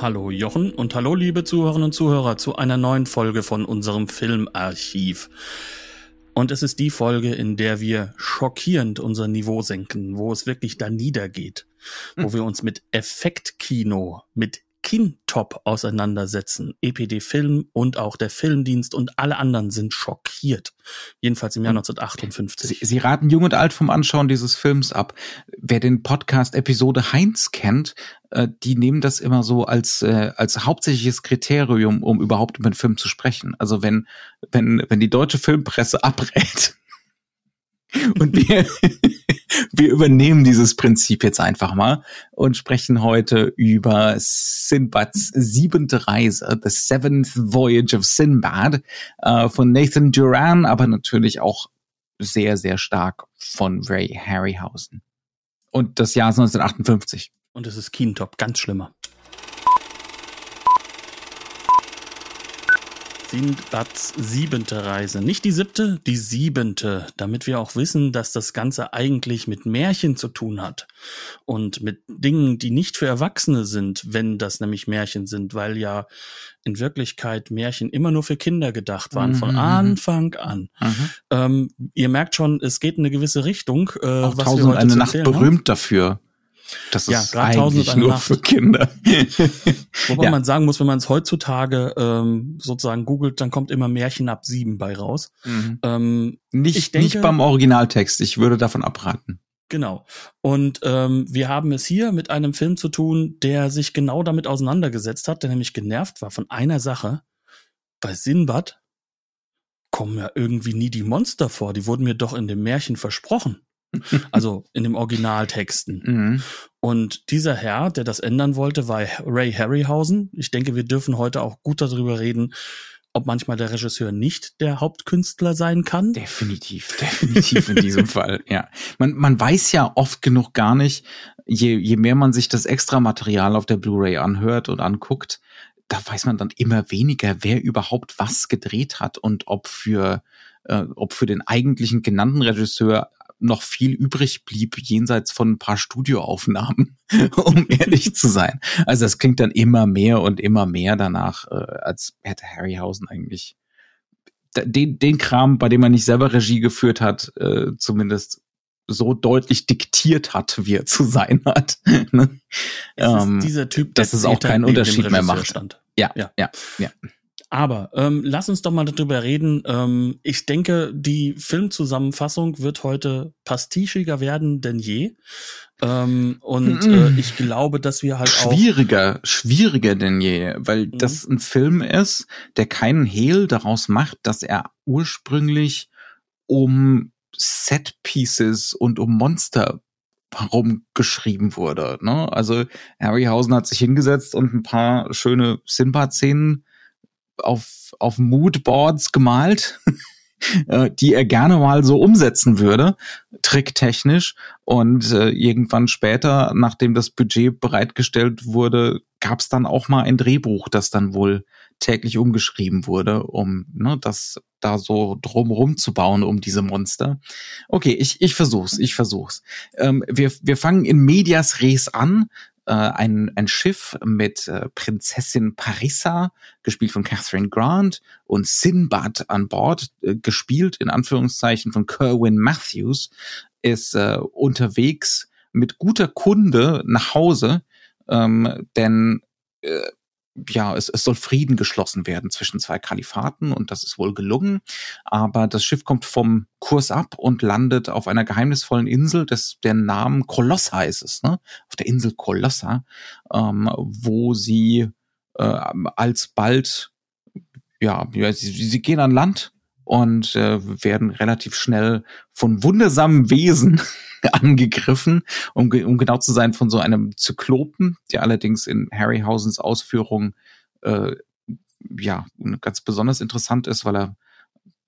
Hallo Jochen und hallo liebe Zuhörerinnen und Zuhörer zu einer neuen Folge von unserem Filmarchiv. Und es ist die Folge, in der wir schockierend unser Niveau senken, wo es wirklich da niedergeht, wo wir uns mit Effektkino, mit Kintop auseinandersetzen. EPD Film und auch der Filmdienst und alle anderen sind schockiert. Jedenfalls im Jahr 1958. Sie, Sie raten jung und alt vom Anschauen dieses Films ab. Wer den Podcast Episode Heinz kennt, äh, die nehmen das immer so als, äh, als hauptsächliches Kriterium, um überhaupt über den Film zu sprechen. Also wenn, wenn, wenn die deutsche Filmpresse abrät, und wir, wir übernehmen dieses Prinzip jetzt einfach mal und sprechen heute über Sinbads siebente Reise, The Seventh Voyage of Sinbad, äh, von Nathan Duran, aber natürlich auch sehr, sehr stark von Ray Harryhausen. Und das Jahr ist 1958. Und es ist Kintop, ganz schlimmer. Sindbads siebente Reise. Nicht die siebte, die siebente, damit wir auch wissen, dass das Ganze eigentlich mit Märchen zu tun hat und mit Dingen, die nicht für Erwachsene sind, wenn das nämlich Märchen sind, weil ja in Wirklichkeit Märchen immer nur für Kinder gedacht waren, von Mhm. Anfang an. Ähm, ihr merkt schon, es geht in eine gewisse Richtung. Äh, Auch was wir Tausend und heute eine Nacht erzählen haben. berühmt dafür. Das Ja, ist eigentlich nur Nacht. für Kinder. Wobei Ja. man sagen muss, wenn man es heutzutage ähm, sozusagen googelt, dann kommt immer Märchen ab sieben bei raus. Mhm. Ähm, Nicht, Ich denke- nicht beim Originaltext. Ich würde davon abraten. genau. Und ähm, wir haben es hier mit einem Film zu tun, der sich genau damit auseinandergesetzt hat, der nämlich genervt war von einer Sache. Bei Sinbad kommen ja irgendwie nie die Monster vor. Die wurden mir doch in dem Märchen versprochen. Also in dem Originaltexten. Mhm. Und dieser Herr, der das ändern wollte, war Ray Harryhausen. Ich denke, wir dürfen heute auch gut darüber reden, ob manchmal der Regisseur nicht der Hauptkünstler sein kann. Definitiv, definitiv in diesem Fall, ja. Man, man weiß ja oft genug gar nicht, je, je mehr man sich das extra Material auf der Blu-ray anhört und anguckt, da weiß man dann immer weniger, wer überhaupt was gedreht hat und ob für, äh, ob für den eigentlichen genannten Regisseur noch viel übrig blieb jenseits von ein paar Studioaufnahmen, um ehrlich zu sein. Also es klingt dann immer mehr und immer mehr danach, äh, als hätte Harryhausen eigentlich den, den Kram, bei dem er nicht selber Regie geführt hat, äh, zumindest so deutlich diktiert hat, wie er zu sein hat. ne? Es ist ähm, dieser Typ, dass es auch keinen Unterschied mehr macht. Stand. ja. ja, ja, ja. Aber ähm, lass uns doch mal darüber reden. Ähm, ich denke, die Filmzusammenfassung wird heute pastischiger werden denn je. Ähm, und äh, ich glaube, dass wir halt auch Schwieriger, schwieriger denn je, weil Mhm. das ein Film ist, der keinen Hehl daraus macht, dass er ursprünglich um Set Pieces und um Monster herum geschrieben wurde. Ne? Also Harryhausen hat sich hingesetzt und ein paar schöne Sinbad-Szenen auf, auf Moodboards gemalt, äh, die er gerne mal so umsetzen würde, tricktechnisch. Und äh, irgendwann später, nachdem das Budget bereitgestellt wurde, gab es dann auch mal ein Drehbuch, das dann wohl täglich umgeschrieben wurde, um ne, das da so drumrum zu bauen um diese Monster. Okay, ich, ich versuch's, ich versuch's. Ähm, wir, wir fangen in Medias Res an. Äh, ein, ein Schiff mit äh, Prinzessin Parissa, gespielt von Catherine Grant, und Sinbad an Bord, äh, gespielt in Anführungszeichen von Kerwin Matthews, ist äh, unterwegs mit guter Kunde nach Hause, ähm, denn äh, ja, es, es soll Frieden geschlossen werden zwischen zwei Kalifaten und das ist wohl gelungen. Aber das Schiff kommt vom Kurs ab und landet auf einer geheimnisvollen Insel, des, der Namen Kolossa ist es, ne? Auf der Insel Kolossa, ähm, wo sie äh, alsbald, ja, ja sie, sie gehen an Land und äh, werden relativ schnell von wundersamen Wesen angegriffen, um, um genau zu sein, von so einem Zyklopen, der allerdings in Harryhausens Ausführung äh, ja ganz besonders interessant ist, weil er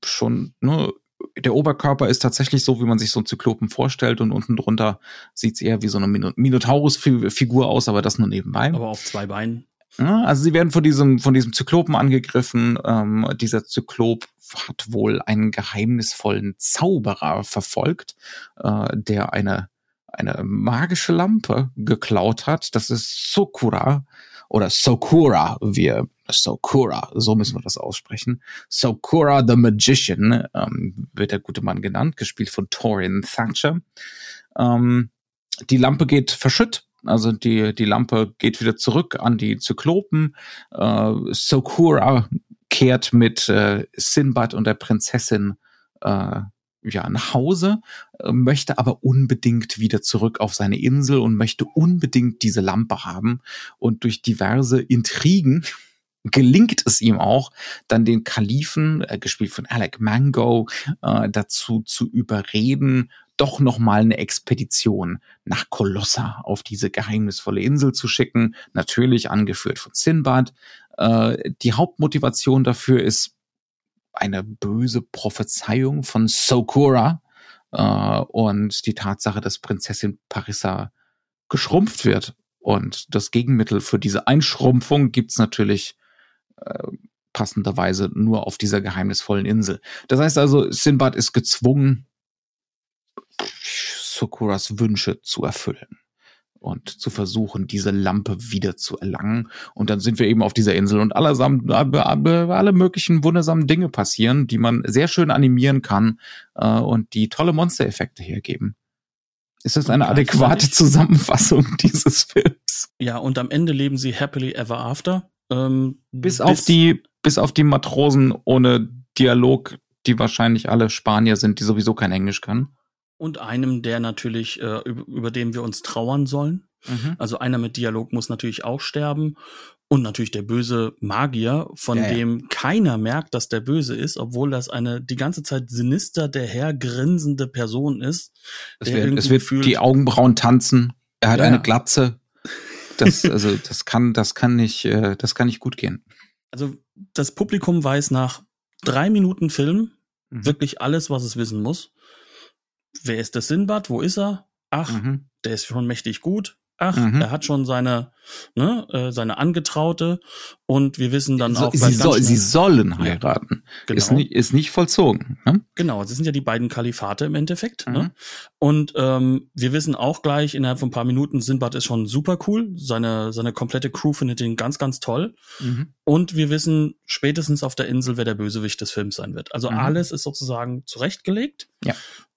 schon ne, der Oberkörper ist tatsächlich so, wie man sich so einen Zyklopen vorstellt und unten drunter sieht es eher wie so eine Minotaurus-Figur aus, aber das nur nebenbei. Aber auf zwei Beinen. Ja, also sie werden von diesem, von diesem Zyklopen angegriffen. Ähm, dieser Zyklop hat wohl einen geheimnisvollen Zauberer verfolgt, äh, der eine, eine magische Lampe geklaut hat. Das ist Sokura oder Sokura, wir Sokura, so müssen wir das aussprechen. Sokura the Magician ähm, wird der gute Mann genannt, gespielt von Torin Thatcher. Ähm, die Lampe geht verschütt, also die, die Lampe geht wieder zurück an die Zyklopen. Äh, Sokura kehrt mit äh, Sinbad und der Prinzessin äh, ja, nach Hause, äh, möchte aber unbedingt wieder zurück auf seine Insel und möchte unbedingt diese Lampe haben. Und durch diverse Intrigen gelingt es ihm auch, dann den Kalifen, äh, gespielt von Alec Mango, äh, dazu zu überreden, doch nochmal eine Expedition nach Kolossa auf diese geheimnisvolle Insel zu schicken, natürlich angeführt von Sinbad. Äh, die Hauptmotivation dafür ist eine böse Prophezeiung von Sokura äh, und die Tatsache, dass Prinzessin Parissa geschrumpft wird. Und das Gegenmittel für diese Einschrumpfung gibt's natürlich äh, passenderweise nur auf dieser geheimnisvollen Insel. Das heißt also, Sinbad ist gezwungen, Sokuras Wünsche zu erfüllen und zu versuchen, diese Lampe wieder zu erlangen. Und dann sind wir eben auf dieser Insel und allesamt, alle möglichen wundersamen Dinge passieren, die man sehr schön animieren kann äh, und die tolle Monstereffekte hergeben. Ist das eine adäquate Zusammenfassung dieses Films? Ja, und am Ende leben sie happily ever after. Ähm, bis, bis auf die, bis auf die Matrosen ohne Dialog, die wahrscheinlich alle Spanier sind, die sowieso kein Englisch können. Und einem, der natürlich, äh, über, über den wir uns trauern sollen. Mhm. Also einer mit Dialog muss natürlich auch sterben. Und natürlich der böse Magier, von ja, dem ja. keiner merkt, dass der böse ist, obwohl das eine die ganze Zeit sinister der Herr grinsende Person ist. Es wird, es wird fühlt, die Augenbrauen tanzen. Er hat ja. eine Glatze. Das, also, das kann, das kann nicht, äh, das kann nicht gut gehen. Also, das Publikum weiß nach drei Minuten Film mhm. wirklich alles, was es wissen muss wer ist der Sinbad? Wo ist er? Ach, mhm. der ist schon mächtig gut. Ach, mhm. er hat schon seine, ne, äh, seine Angetraute und wir wissen dann so, auch. Sie, soll, sie sollen heiraten. Ja, genau. Ist nicht, ist nicht vollzogen. Ne? Genau, das sind ja die beiden Kalifate im Endeffekt. Ne? Mhm. Ne? Und ähm, wir wissen auch gleich innerhalb von ein paar Minuten, Sinbad ist schon super cool. Seine, seine komplette Crew findet ihn ganz, ganz toll. Mhm. Und wir wissen spätestens auf der Insel, wer der Bösewicht des Films sein wird. Also mhm. alles ist sozusagen zurechtgelegt. Ja.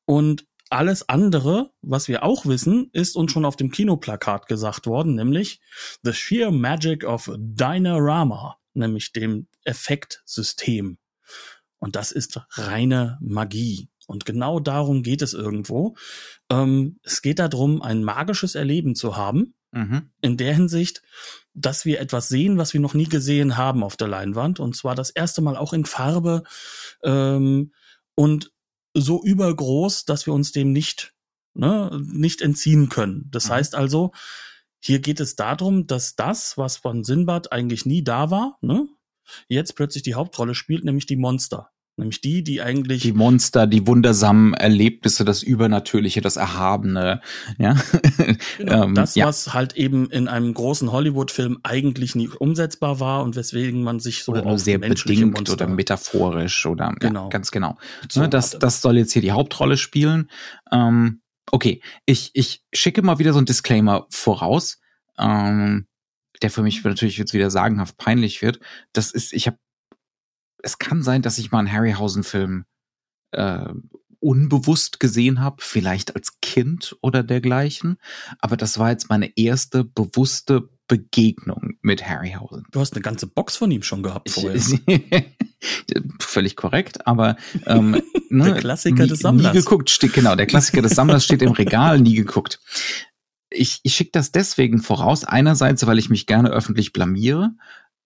Und alles andere, was wir auch wissen, ist uns schon auf dem Kinoplakat gesagt worden, nämlich The Sheer Magic of Dynarama, nämlich dem Effektsystem. Und das ist reine Magie. Und genau darum geht es irgendwo. Ähm, es geht darum, ein magisches Erleben zu haben. Mhm. In der Hinsicht, dass wir etwas sehen, was wir noch nie gesehen haben auf der Leinwand. Und zwar das erste Mal auch in Farbe. Ähm, und so übergroß, dass wir uns dem nicht, ne, nicht entziehen können. Das mhm. heißt also, hier geht es darum, dass das, was von Sinbad eigentlich nie da war, ne, jetzt plötzlich die Hauptrolle spielt, nämlich die Monster. Nämlich die, die eigentlich. Die Monster, die wundersamen Erlebnisse, das Übernatürliche, das Erhabene, ja. Genau, ähm, das, ja. was halt eben in einem großen Hollywood-Film eigentlich nie umsetzbar war und weswegen man sich so oder nur sehr bedingt Monster oder metaphorisch oder genau. Ja, ganz genau. So ne, das, das soll jetzt hier die Hauptrolle spielen. Ähm, okay, ich, ich schicke mal wieder so ein Disclaimer voraus. Ähm, der für mich natürlich jetzt wieder sagenhaft peinlich wird. Das ist, ich habe es kann sein, dass ich mal einen Harryhausen-Film äh, unbewusst gesehen habe, vielleicht als Kind oder dergleichen. Aber das war jetzt meine erste bewusste Begegnung mit Harryhausen. Du hast eine ganze Box von ihm schon gehabt vorher. Völlig korrekt, aber ähm, ne, der Klassiker nie, des Sammlers. Nie geguckt, steht, genau, der Klassiker des Sammlers steht im Regal, nie geguckt. Ich, ich schicke das deswegen voraus, einerseits, weil ich mich gerne öffentlich blamiere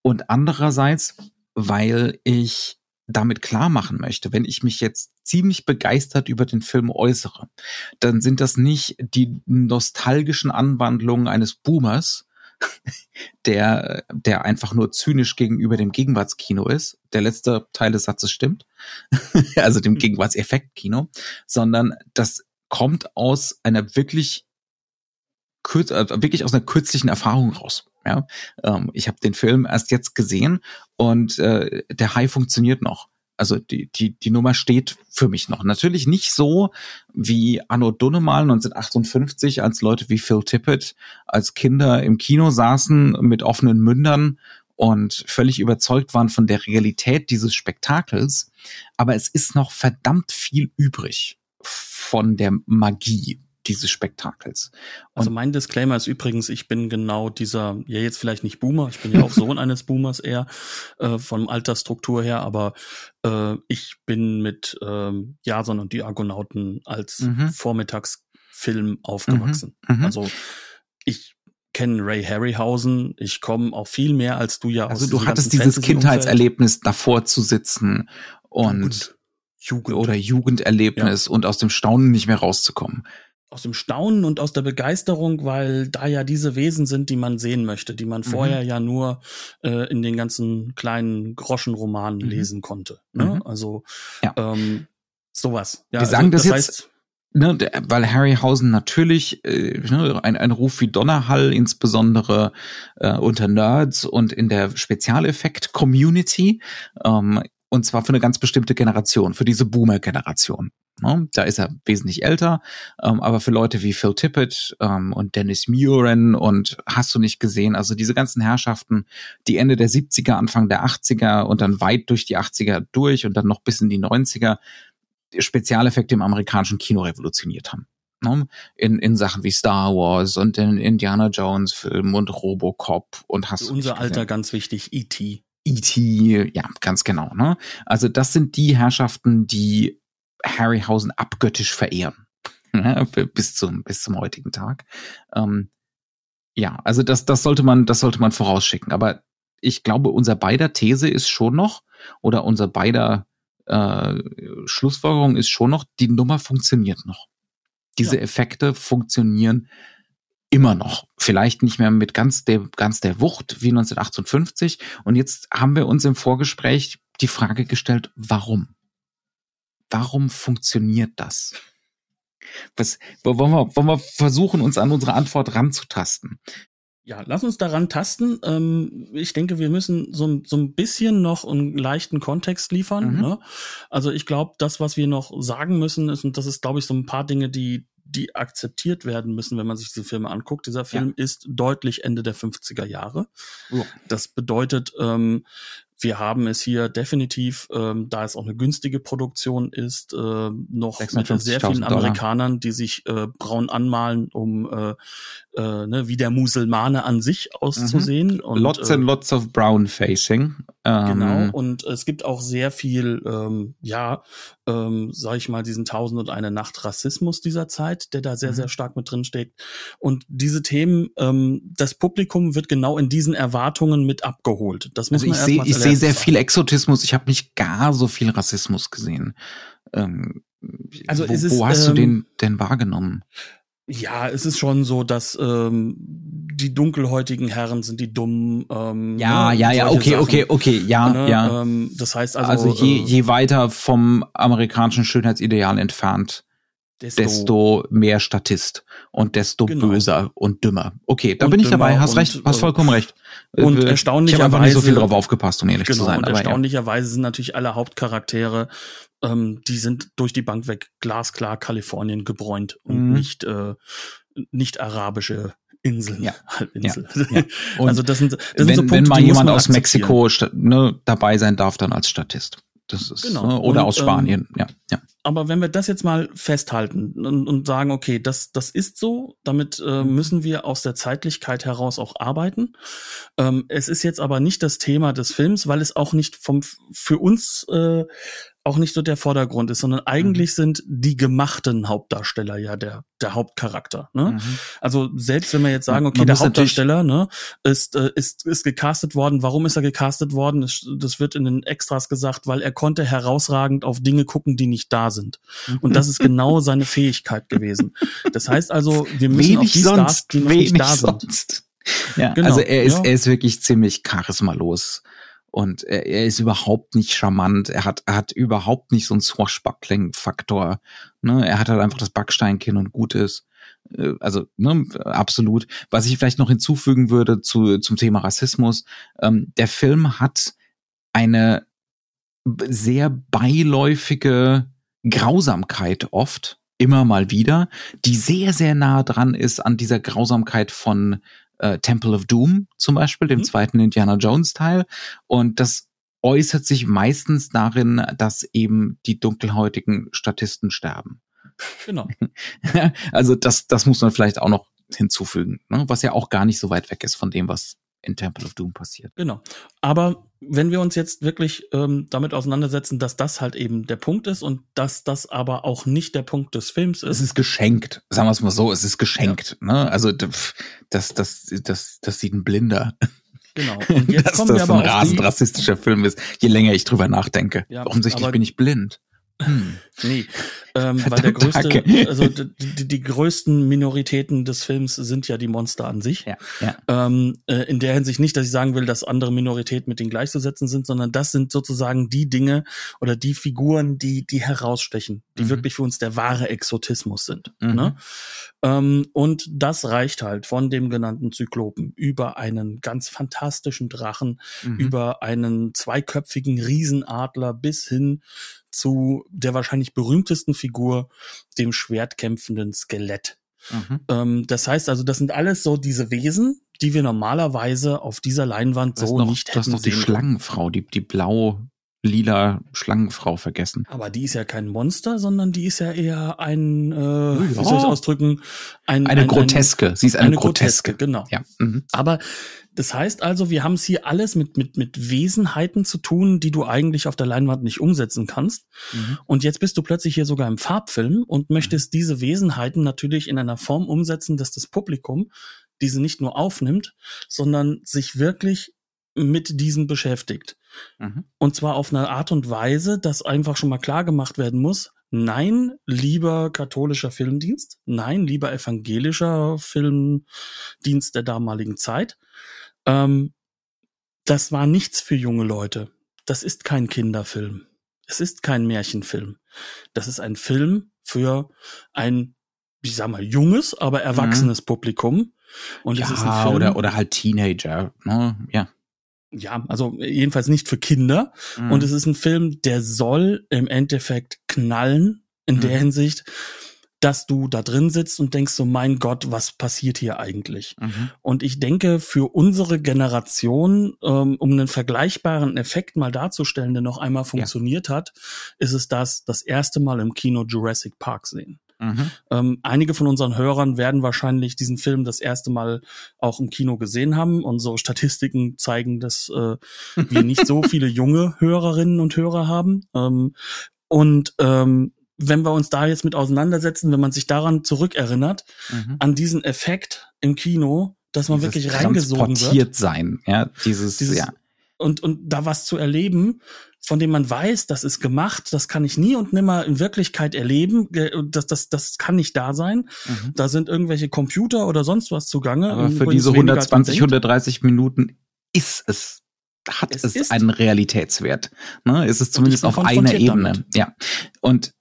und andererseits, weil ich damit klar machen möchte, wenn ich mich jetzt ziemlich begeistert über den Film äußere, dann sind das nicht die nostalgischen Anwandlungen eines Boomers, der, der einfach nur zynisch gegenüber dem Gegenwartskino ist. Der letzte Teil des Satzes stimmt. also dem Gegenwartseffektkino. Sondern das kommt aus einer wirklich, äh, wirklich aus einer kürzlichen Erfahrung raus. Ja, ähm, ich habe den Film erst jetzt gesehen und äh, der High funktioniert noch. Also die, die, die Nummer steht für mich noch. Natürlich nicht so wie Anno Dunnemal 1958, als Leute wie Phil Tippett als Kinder im Kino saßen mit offenen Mündern und völlig überzeugt waren von der Realität dieses Spektakels. Aber es ist noch verdammt viel übrig von der Magie dieses Spektakels. Und also mein Disclaimer ist übrigens, ich bin genau dieser, ja jetzt vielleicht nicht Boomer, ich bin ja auch Sohn eines Boomers eher äh, von Altersstruktur her, aber äh, ich bin mit ähm, Jason und die Argonauten als mhm. Vormittagsfilm aufgewachsen. Mhm. Mhm. Also ich kenne Ray Harryhausen, ich komme auch viel mehr als du ja also aus Also du hattest dieses Kindheitserlebnis davor zu sitzen und, und Jugend. oder Jugenderlebnis ja. und aus dem Staunen nicht mehr rauszukommen aus dem Staunen und aus der Begeisterung, weil da ja diese Wesen sind, die man sehen möchte, die man mhm. vorher ja nur äh, in den ganzen kleinen Groschenromanen mhm. lesen konnte. Ne? Mhm. Also ja. ähm, sowas. Ja, Wir sagen also, das, das, jetzt. Heißt, Ne, weil Harryhausen natürlich äh, ne, ein, ein Ruf wie Donnerhall, insbesondere äh, unter Nerds und in der Spezialeffekt-Community, ähm, und zwar für eine ganz bestimmte Generation, für diese Boomer-Generation. Ne? Da ist er wesentlich älter, ähm, aber für Leute wie Phil Tippett ähm, und Dennis Muren und hast du nicht gesehen, also diese ganzen Herrschaften, die Ende der 70er, Anfang der 80er und dann weit durch die 80er durch und dann noch bis in die 90er Spezialeffekte im amerikanischen Kino revolutioniert haben. Ne? In, in Sachen wie Star Wars und in Indiana Jones Film und Robocop und hast Für unser Alter ganz wichtig, E.T. E.T., ja, ganz genau. Ne? Also das sind die Herrschaften, die Harryhausen abgöttisch verehren. bis zum, bis zum heutigen Tag. Ähm, ja, also das, das sollte man, das sollte man vorausschicken. Aber ich glaube, unser beider These ist schon noch, oder unser beider äh, Schlussfolgerung ist schon noch, die Nummer funktioniert noch. Diese ja. Effekte funktionieren immer noch. Vielleicht nicht mehr mit ganz der, ganz der Wucht wie 1958. Und jetzt haben wir uns im Vorgespräch die Frage gestellt, warum? Warum funktioniert das? Was, wollen wir, wollen wir versuchen, uns an unsere Antwort ranzutasten? Ja, lass uns daran tasten. Ähm, ich denke, wir müssen so, so ein bisschen noch einen leichten Kontext liefern. Mhm. Ne? Also ich glaube, das, was wir noch sagen müssen, ist, und das ist, glaube ich, so ein paar Dinge, die, die akzeptiert werden müssen, wenn man sich diese Filme anguckt. Dieser Film ja. ist deutlich Ende der 50er Jahre. Ja. Das bedeutet, ähm, wir haben es hier definitiv, ähm, da es auch eine günstige Produktion ist, äh, noch mit sehr vielen Amerikanern, die sich äh, braun anmalen, um äh, äh, ne, wie der Muselmane an sich auszusehen. Mhm. Und, lots and äh, lots of brown facing. Ähm, genau. Und es gibt auch sehr viel, ähm, ja, ähm, sag ich mal, diesen Tausend und eine Nacht Rassismus dieser Zeit, der da sehr, mhm. sehr stark mit drin steht. Und diese Themen, ähm, das Publikum wird genau in diesen Erwartungen mit abgeholt. Das muss also man ich sehe, ich sehe sehr viel Exotismus. Ich habe nicht gar so viel Rassismus gesehen. Ähm, also wo, ist wo hast du den ähm, denn wahrgenommen? Ja, es ist schon so, dass ähm, die dunkelhäutigen Herren sind die dummen. Ähm, ja, ne, ja, ja, okay, Sachen, okay, okay, ja, ne? ja. Ähm, das heißt also. Also je, äh, je weiter vom amerikanischen Schönheitsideal entfernt, desto, desto mehr Statist und desto genau. böser und dümmer. Okay, da und bin ich dabei, hast recht, hast äh, vollkommen recht. Und erstaunlicherweise. Ich habe einfach nicht so viel drauf aufgepasst, um ehrlich genau, zu sein. Und erstaunlicherweise ja. sind natürlich alle Hauptcharaktere ähm, die sind durch die Bank weg glasklar Kalifornien gebräunt und mhm. nicht, äh, nicht arabische Inseln. Ja. Halbinsel. Ja. ja. also das sind, das wenn, sind so Punkte, wenn mal jemand aus Mexiko ne, dabei sein darf, dann als Statist. Das ist, genau. Ne, oder und, aus Spanien, ähm, ja, ja. Aber wenn wir das jetzt mal festhalten und, und sagen, okay, das, das ist so, damit äh, mhm. müssen wir aus der Zeitlichkeit heraus auch arbeiten. Ähm, es ist jetzt aber nicht das Thema des Films, weil es auch nicht vom für uns äh, auch nicht so der Vordergrund ist, sondern eigentlich mhm. sind die gemachten Hauptdarsteller ja der, der Hauptcharakter. Ne? Mhm. Also selbst wenn wir jetzt sagen, okay, Man der Hauptdarsteller ne, ist, äh, ist, ist gecastet worden, warum ist er gecastet worden? Das, das wird in den Extras gesagt, weil er konnte herausragend auf Dinge gucken, die nicht da sind. Und das ist genau seine Fähigkeit gewesen. Das heißt also, wir müssen wenig auf die sonst, Stars, die noch nicht da sonst. sind. ja, Genau, also er ist, ja. er ist wirklich ziemlich charismalos. Und er, er ist überhaupt nicht charmant. Er hat, er hat überhaupt nicht so einen Swashbuckling-Faktor. Ne? Er hat halt einfach das Backsteinkinn und gut ist. Äh, Also, ne, absolut. Was ich vielleicht noch hinzufügen würde zu, zum Thema Rassismus, ähm, der Film hat eine sehr beiläufige Grausamkeit oft, immer mal wieder, die sehr, sehr nah dran ist an dieser Grausamkeit von äh, Temple of Doom zum Beispiel, dem Mhm. zweiten Indiana Jones Teil. Und das äußert sich meistens darin, dass eben die dunkelhäutigen Statisten sterben. Genau. also das, das muss man vielleicht auch noch hinzufügen, ne? was ja auch gar nicht so weit weg ist von dem, was in Temple of Doom passiert. Genau. Aber wenn wir uns jetzt wirklich ähm, damit auseinandersetzen, dass das halt eben der Punkt ist und dass das aber auch nicht der Punkt des Films Es ist, ist geschenkt, sagen wir es mal so, es ist geschenkt. Ne? Also d- pf, das, das, das, das sieht ein Blinder, genau. Und jetzt dass kommen das wir ein aber auf rasend rassistischer Film ist, je länger ich drüber nachdenke. Ja, Offensichtlich bin ich blind. Hm. Nee, ähm, weil der größte, also die, die, die größten Minoritäten des Films sind ja die Monster an sich. Ja, ja. Ähm, äh, in der Hinsicht nicht, dass ich sagen will, dass andere Minoritäten mit denen gleichzusetzen sind, sondern das sind sozusagen die Dinge oder die Figuren, die, die herausstechen, die Mhm. wirklich für uns der wahre Exotismus sind. Mhm. Ne? Ähm, und das reicht halt von dem genannten Zyklopen über einen ganz fantastischen Drachen, Mhm. über einen zweiköpfigen Riesenadler bis hin zu der wahrscheinlich berühmtesten Figur, dem schwertkämpfenden Skelett. Mhm. Ähm, das heißt also, das sind alles so diese Wesen, die wir normalerweise auf dieser Leinwand Du hast so noch, nicht du hast hätten noch die sehen. Schlangenfrau, die, die blau-lila Schlangenfrau vergessen. Aber die ist ja kein Monster, sondern die ist ja eher ein, äh, wie Ja. soll ich ausdrücken, ein, Eine ein, Groteske. Sie ist eine, eine Groteske. Groteske, genau. Ja. Mhm. Aber das heißt also, wir haben es hier alles mit, mit, mit Wesenheiten zu tun, die du eigentlich auf der Leinwand nicht umsetzen kannst. Mhm. Und jetzt bist du plötzlich hier sogar im Farbfilm und möchtest diese Wesenheiten natürlich in einer Form umsetzen, dass das Publikum diese nicht nur aufnimmt, sondern sich wirklich mit diesen beschäftigt. Mhm. Und zwar auf eine Art und Weise, dass einfach schon mal klar gemacht werden muss, nein, lieber katholischer Filmdienst, nein, lieber evangelischer Filmdienst der damaligen Zeit. Ähm, das war nichts für junge Leute. Das ist kein Kinderfilm. Es ist kein Märchenfilm. Das ist ein Film für ein, ich sag mal, junges, aber erwachsenes Publikum. Und es ist ein Mhm. Ja, Film, oder, oder halt Teenager. Ne? Ja. Ja, also jedenfalls nicht für Kinder. Mhm. Und es ist ein Film, der soll im Endeffekt knallen in der Mhm. Hinsicht, dass du da drin sitzt und denkst so, mein Gott, was passiert hier eigentlich? Mhm. Und ich denke, für unsere Generation, ähm, um einen vergleichbaren Effekt mal darzustellen, der noch einmal funktioniert hat, ist es das, das erste Mal im Kino Jurassic Park sehen. Mhm. Ähm, einige von unseren Hörern werden wahrscheinlich diesen Film das erste Mal auch im Kino gesehen haben. Unsere Statistiken zeigen, dass äh, wir nicht so viele junge Hörerinnen und Hörer haben. Ähm, und ähm, wenn wir uns da jetzt mit auseinandersetzen, wenn man sich daran zurückerinnert, Mhm. an diesen Effekt im Kino, dass man Dieses wirklich reingesogen wird sein. Ja, dieses, Dieses- ja. Und, und da was zu erleben, von dem man weiß, das ist gemacht, das kann ich nie und nimmer in Wirklichkeit erleben, das, das, das kann nicht da sein. Mhm. Da sind irgendwelche Computer oder sonst was zugange. Aber für diese weniger, als man 120, denkt. 130 Minuten ist es, hat Es es, einen Realitätswert. Ne? Ist es zumindest auf einer Ebene. damit. Ja. Und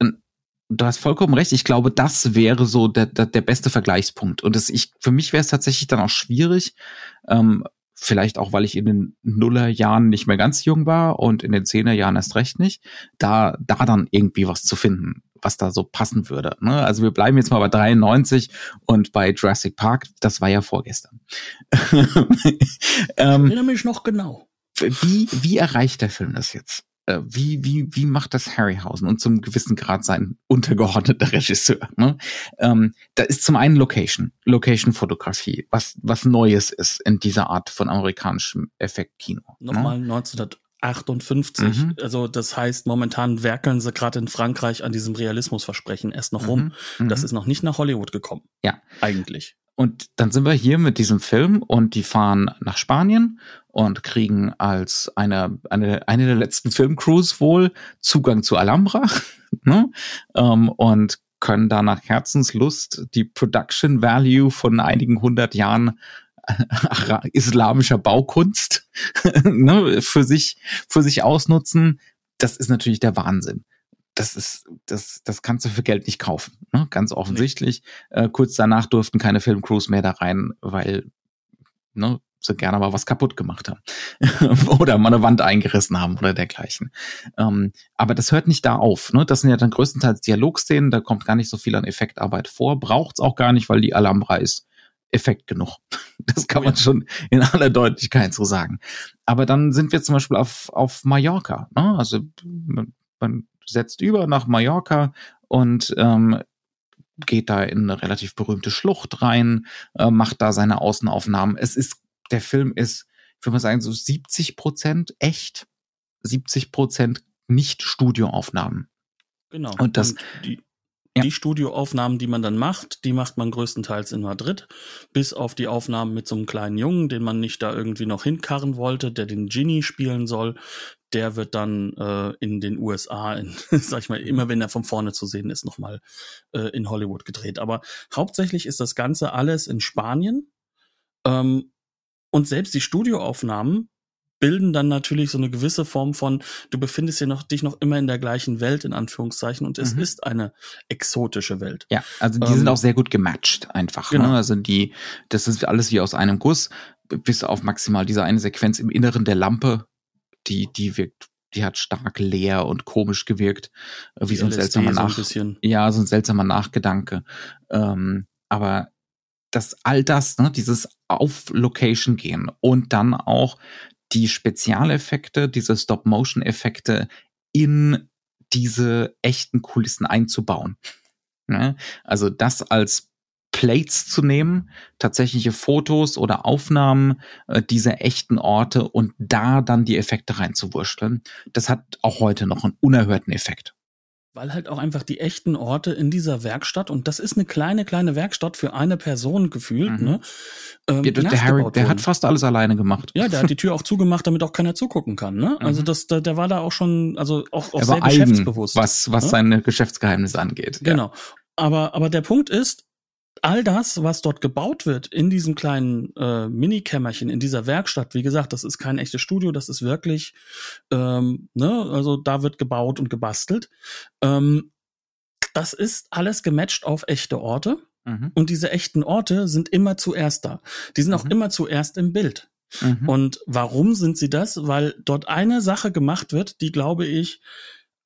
ähm, du hast vollkommen recht. Ich glaube, das wäre so der, der, der beste Vergleichspunkt. Und es, ich, für mich wäre es tatsächlich dann auch schwierig, ähm, vielleicht auch, weil ich in den Nullerjahren nicht mehr ganz jung war und in den Zehnerjahren erst recht nicht, da, da dann irgendwie was zu finden, was da so passen würde. Ne? Also wir bleiben jetzt mal bei 93 und bei Jurassic Park, das war ja vorgestern. Ich ähm, erinnere mich noch genau. wie, wie erreicht der Film das jetzt? Äh, Wie, wie, wie macht das Harryhausen und zum gewissen Grad sein untergeordneter Regisseur? Ne? Ähm, da ist zum einen Location, Location-Fotografie, was, was Neues ist in dieser Art von amerikanischem Effektkino. Nochmal Ne? 1958. Mhm. Also das heißt, momentan werkeln sie gerade in Frankreich an diesem Realismusversprechen erst noch rum. Mhm. Das ist noch nicht nach Hollywood gekommen. Ja. Eigentlich. Und dann sind wir hier mit diesem Film und die fahren nach Spanien und kriegen als eine, eine, eine der letzten Filmcrews wohl Zugang zu Alhambra ne? ähm, und können da nach Herzenslust die Production Value von einigen hundert Jahren islamischer Baukunst ne, für sich für sich ausnutzen. Das ist natürlich der Wahnsinn. Das ist das das kannst du für Geld nicht kaufen. Ne? Ganz offensichtlich. Nee. Äh, kurz danach durften keine Filmcrews mehr da rein, weil ne, sie gerne mal was kaputt gemacht haben oder mal eine Wand eingerissen haben oder dergleichen. Ähm, aber das hört nicht da auf. Ne? Das sind ja dann größtenteils Dialogszenen, da kommt gar nicht so viel an Effektarbeit vor, braucht's auch gar nicht, weil die Alhambra ist Effekt genug. Das kann oh man schon in aller Deutlichkeit so sagen. Aber dann sind wir zum Beispiel auf, auf Mallorca. Ne? Also man, man setzt über nach Mallorca und ähm, geht da in eine relativ berühmte Schlucht rein, äh, macht da seine Außenaufnahmen. Es ist der Film ist, ich würde mal sagen, so 70 Prozent echt, 70 Prozent nicht Studioaufnahmen. Genau. Und das, und die, ja. die Studioaufnahmen, die man dann macht, die macht man größtenteils in Madrid, bis auf die Aufnahmen mit so einem kleinen Jungen, den man nicht da irgendwie noch hinkarren wollte, der den Genie spielen soll. Der wird dann äh, in den USA, in, sag ich mal, immer wenn er von vorne zu sehen ist, nochmal äh, in Hollywood gedreht. Aber hauptsächlich ist das Ganze alles in Spanien. Ähm, und selbst die Studioaufnahmen bilden dann natürlich so eine gewisse Form von, du befindest ja noch, dich noch immer in der gleichen Welt, in Anführungszeichen, und es mhm. ist eine exotische Welt. Ja, also die ähm, sind auch sehr gut gematcht, einfach. Ne? Genau. Ne? Also die, das ist alles wie aus einem Guss, bis auf maximal diese eine Sequenz im Inneren der Lampe, die, die wirkt die hat stark leer und komisch gewirkt, wie so ein seltsamer Nach so ein ja so ein seltsamer Nachgedanke. Ähm, aber das all das, ne, dieses auf Location gehen und dann auch die Spezialeffekte, diese Stop-Motion-Effekte in diese echten Kulissen einzubauen. Ne? Also das als Plates zu nehmen, tatsächliche Fotos oder Aufnahmen äh, dieser echten Orte und da dann die Effekte reinzuwurschteln, das hat auch heute noch einen unerhörten Effekt. Weil halt auch einfach die echten Orte in dieser Werkstatt, und das ist eine kleine, kleine Werkstatt für eine Person gefühlt, mhm. ne? Ähm, der, der Harry, der hat fast alles alleine gemacht. Ja, der hat die Tür auch zugemacht, damit auch keiner zugucken kann, ne? Mhm. Also das, der, der war da auch schon, also auch, auch sehr geschäftsbewusst. Was, was ne? seine Geschäftsgeheimnisse angeht. Genau. Ja. Aber, aber der Punkt ist, all das, was dort gebaut wird in diesem kleinen äh, Minikämmerchen, in dieser Werkstatt, wie gesagt, das ist kein echtes Studio, das ist wirklich, ähm, ne, also da wird gebaut und gebastelt. Ähm, das ist alles gematcht auf echte Orte. Mhm. Und diese echten Orte sind immer zuerst da. Die sind mhm. auch immer zuerst im Bild. Mhm. Und warum sind sie das? Weil dort eine Sache gemacht wird, die, glaube ich,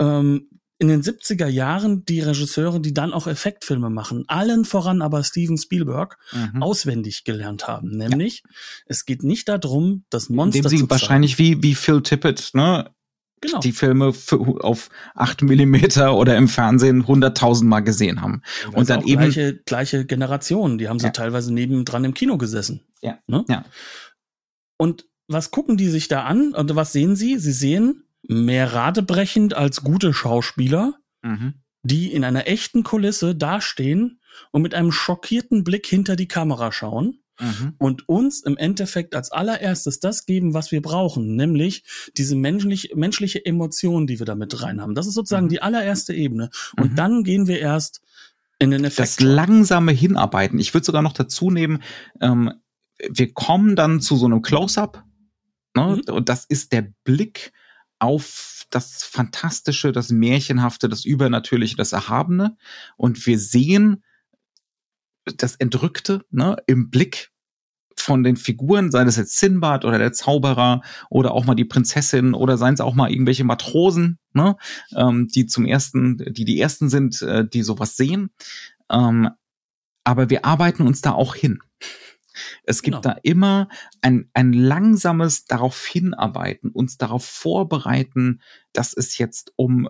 ähm, in den 70er Jahren die Regisseure, die dann auch Effektfilme machen, allen voran aber Steven Spielberg, mhm. auswendig gelernt haben. Nämlich, ja. es geht nicht darum, das Monster Indem sie zu wahrscheinlich wie, wie Phil Tippett, ne? Genau. die Filme für, auf acht Millimeter oder im Fernsehen hunderttausendmal gesehen haben. Und, und dann eben gleiche, gleiche Generationen, die haben so ja. teilweise nebendran im Kino gesessen. Ja. Ne? ja. Und was gucken die sich da an? Und was sehen sie? Sie sehen mehr radebrechend als gute Schauspieler, mhm. die in einer echten Kulisse dastehen und mit einem schockierten Blick hinter die Kamera schauen mhm. und uns im Endeffekt als allererstes das geben, was wir brauchen, nämlich diese menschlich, menschliche Emotion, die wir da mit rein haben. Das ist sozusagen mhm. die allererste Ebene. Und mhm. dann gehen wir erst in den Effekt. Das langsame Hinarbeiten. Ich würde sogar noch dazu nehmen, ähm, wir kommen dann zu so einem Close-up. Ne? Mhm. Und das ist der Blick auf das Fantastische, das Märchenhafte, das Übernatürliche, das Erhabene. Und wir sehen das Entrückte ne, im Blick von den Figuren, sei das jetzt Sinbad oder der Zauberer oder auch mal die Prinzessin oder seien es auch mal irgendwelche Matrosen, ne, ähm, die zum ersten, die die ersten sind, äh, die sowas sehen. Ähm, aber wir arbeiten uns da auch hin. Es gibt genau. da immer ein, ein langsames darauf hinarbeiten, uns darauf vorbereiten, dass es jetzt um,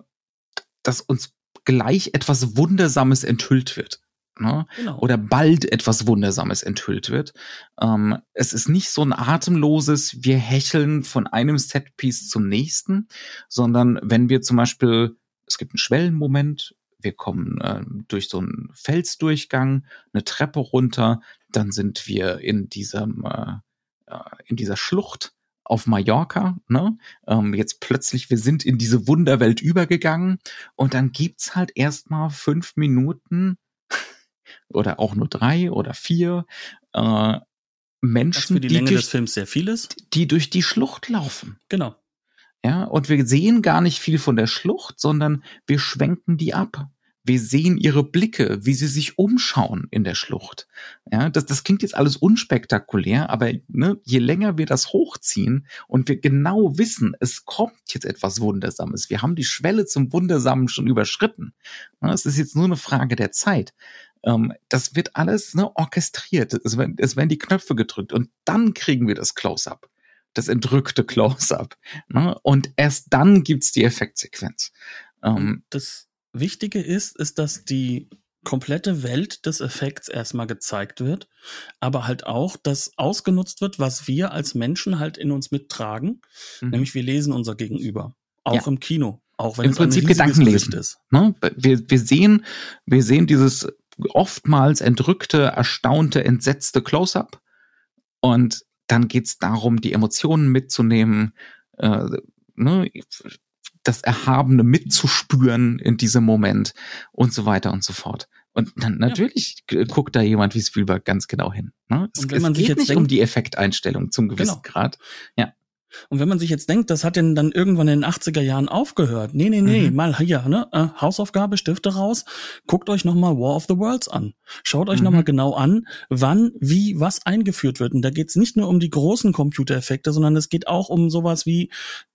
dass uns gleich etwas Wundersames enthüllt wird. Ne? Genau. Oder bald etwas Wundersames enthüllt wird. Ähm, es ist nicht so ein atemloses, wir hecheln von einem Setpiece zum nächsten, sondern wenn wir zum Beispiel, es gibt einen Schwellenmoment, wir kommen äh, durch so einen Felsdurchgang, eine Treppe runter, dann sind wir in diesem äh, äh, in dieser Schlucht auf Mallorca, ne? Ähm, jetzt plötzlich, wir sind in diese Wunderwelt übergegangen und dann gibt's halt erstmal fünf Minuten oder auch nur drei oder vier äh, Menschen, die, die, durch, die durch die Schlucht laufen. Genau. Ja, und wir sehen gar nicht viel von der Schlucht, sondern wir schwenken die ab. Wir sehen ihre Blicke, wie sie sich umschauen in der Schlucht. Ja, das, das klingt jetzt alles unspektakulär, aber ne, je länger wir das hochziehen und wir genau wissen, es kommt jetzt etwas Wundersames, wir haben die Schwelle zum Wundersamen schon überschritten. Ja, es ist jetzt nur eine Frage der Zeit. Ähm, das wird alles ne, orchestriert. Es werden, es werden die Knöpfe gedrückt und dann kriegen wir das Close-up das entrückte Close-up. Ne? Und erst dann gibt's die Effektsequenz. Ähm, Das Wichtige ist, ist, dass die komplette Welt des Effekts erstmal gezeigt wird, aber halt auch, dass ausgenutzt wird, was wir als Menschen halt in uns mittragen, mhm. nämlich wir lesen unser Gegenüber. Auch Ja. im Kino. Auch wenn Im es ein Prinzip Gedankenlesen. Gesicht ist. ne? wir, wir sehen, wir sehen dieses oftmals entrückte, erstaunte, entsetzte Close-up. Und dann geht's darum, die Emotionen mitzunehmen, äh, ne? Das Erhabene mitzuspüren in diesem Moment und so weiter und so fort. Und dann natürlich g- guckt da jemand wie Spielberg ganz genau hin. Ne? Es, es geht jetzt nicht denkt- um die Effekteinstellung zum gewissen Genau. Grad. Und wenn man sich jetzt denkt, das hat denn dann irgendwann in den 80er Jahren aufgehört. Nee, nee, nee, Mhm. mal hier, ne? Äh, Hausaufgabe, Stifte raus. Guckt euch nochmal War of the Worlds an. Schaut euch Mhm. noch nochmal genau an, wann, wie, was eingeführt wird. Und da geht's nicht nur um die großen Computereffekte, sondern es geht auch um sowas wie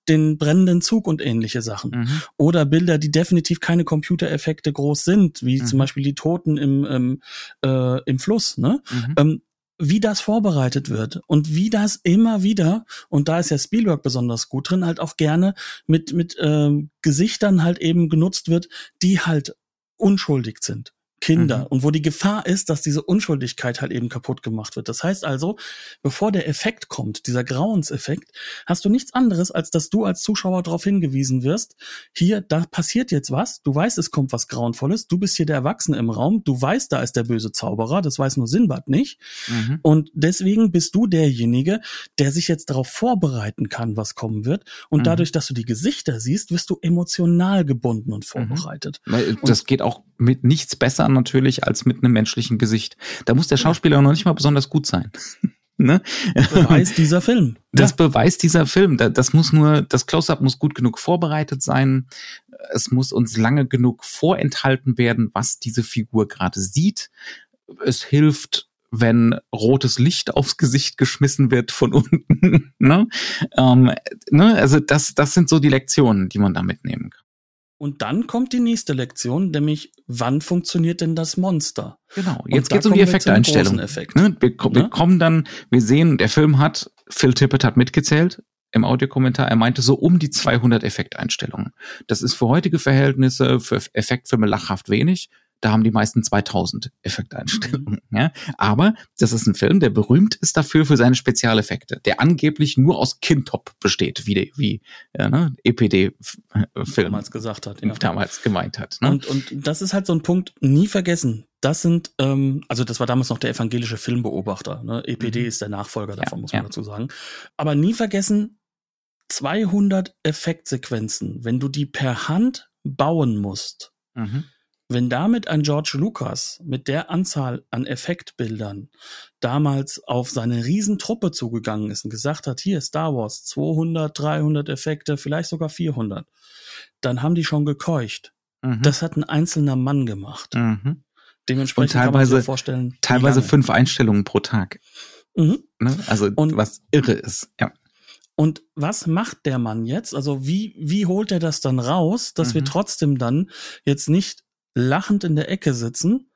den brennenden Zug und ähnliche Sachen. Mhm. Oder Bilder, die definitiv keine Computereffekte groß sind, wie Mhm. zum Beispiel die Toten im, im, äh, im Fluss, ne? Mhm. ähm, wie das vorbereitet wird und wie das immer wieder, und da ist ja Spielberg besonders gut drin, halt auch gerne mit, mit ähm, Gesichtern halt eben genutzt wird, die halt unschuldig sind. Kinder. Mhm. Und wo die Gefahr ist, dass diese Unschuldigkeit halt eben kaputt gemacht wird. Das heißt also, bevor der Effekt kommt, dieser Grauenseffekt, hast du nichts anderes, als dass du als Zuschauer darauf hingewiesen wirst, hier, da passiert jetzt was, du weißt, es kommt was Grauenvolles, du bist hier der Erwachsene im Raum, du weißt, da ist der böse Zauberer, das weiß nur Sinbad nicht. Mhm. Und deswegen bist du derjenige, der sich jetzt darauf vorbereiten kann, was kommen wird. Und Mhm. dadurch, dass du die Gesichter siehst, wirst du emotional gebunden und vorbereitet. Weil das geht auch mit nichts besser natürlich als mit einem menschlichen Gesicht. Da muss der Schauspieler noch nicht mal besonders gut sein. ne? Beweis dieser Film. Das beweist dieser Film. Da- Das muss nur, das Close-up muss gut genug vorbereitet sein. Es muss uns lange genug vorenthalten werden, was diese Figur gerade sieht. Es hilft, wenn rotes Licht aufs Gesicht geschmissen wird von unten. ne? Ähm, ne? Also das, das sind so die Lektionen, die man da mitnehmen kann. Und dann kommt die nächste Lektion, nämlich wann funktioniert denn das Monster? Genau. Jetzt da geht's um die Effekteinstellung. Effekt. Ne? Wir, wir Ne? kommen dann, wir sehen, der Film hat, Phil Tippett hat mitgezählt im Audiokommentar, er meinte so um die 200 Effekteinstellungen. Das ist für heutige Verhältnisse, für Effektfilme lachhaft wenig. Da haben die meisten 2000 Effekteinstellungen. Mhm. Ja? Aber das ist ein Film, der berühmt ist dafür für seine Spezialeffekte, der angeblich nur aus Kintop besteht, wie, die- wie ja, ne? EPD-Film damals gesagt hat. Ja. damals gemeint hat. Ne? Und, und das ist halt so ein Punkt, nie vergessen. Das sind, ähm, also das war damals noch der evangelische Filmbeobachter. Ne? EPD Mhm. ist der Nachfolger davon, Ja, muss man dazu sagen. Aber nie vergessen, 200 Effektsequenzen, wenn du die per Hand bauen musst, Mhm. Wenn damit ein George Lucas mit der Anzahl an Effektbildern damals auf seine Riesentruppe zugegangen ist und gesagt hat, hier Star Wars, 200, 300 Effekte, vielleicht sogar 400, dann haben die schon gekeucht. Mhm. Das hat ein einzelner Mann gemacht. mhm. Dementsprechend Und kann man sich teilweise- vorstellen. Teilweise fünf Einstellungen pro Tag. Mhm. Ne? Also Und- was irre ist. Ja. Und was macht der Mann jetzt? Also wie, wie holt er das dann raus, dass wir Mhm. trotzdem dann jetzt nicht lachend in der Ecke sitzen,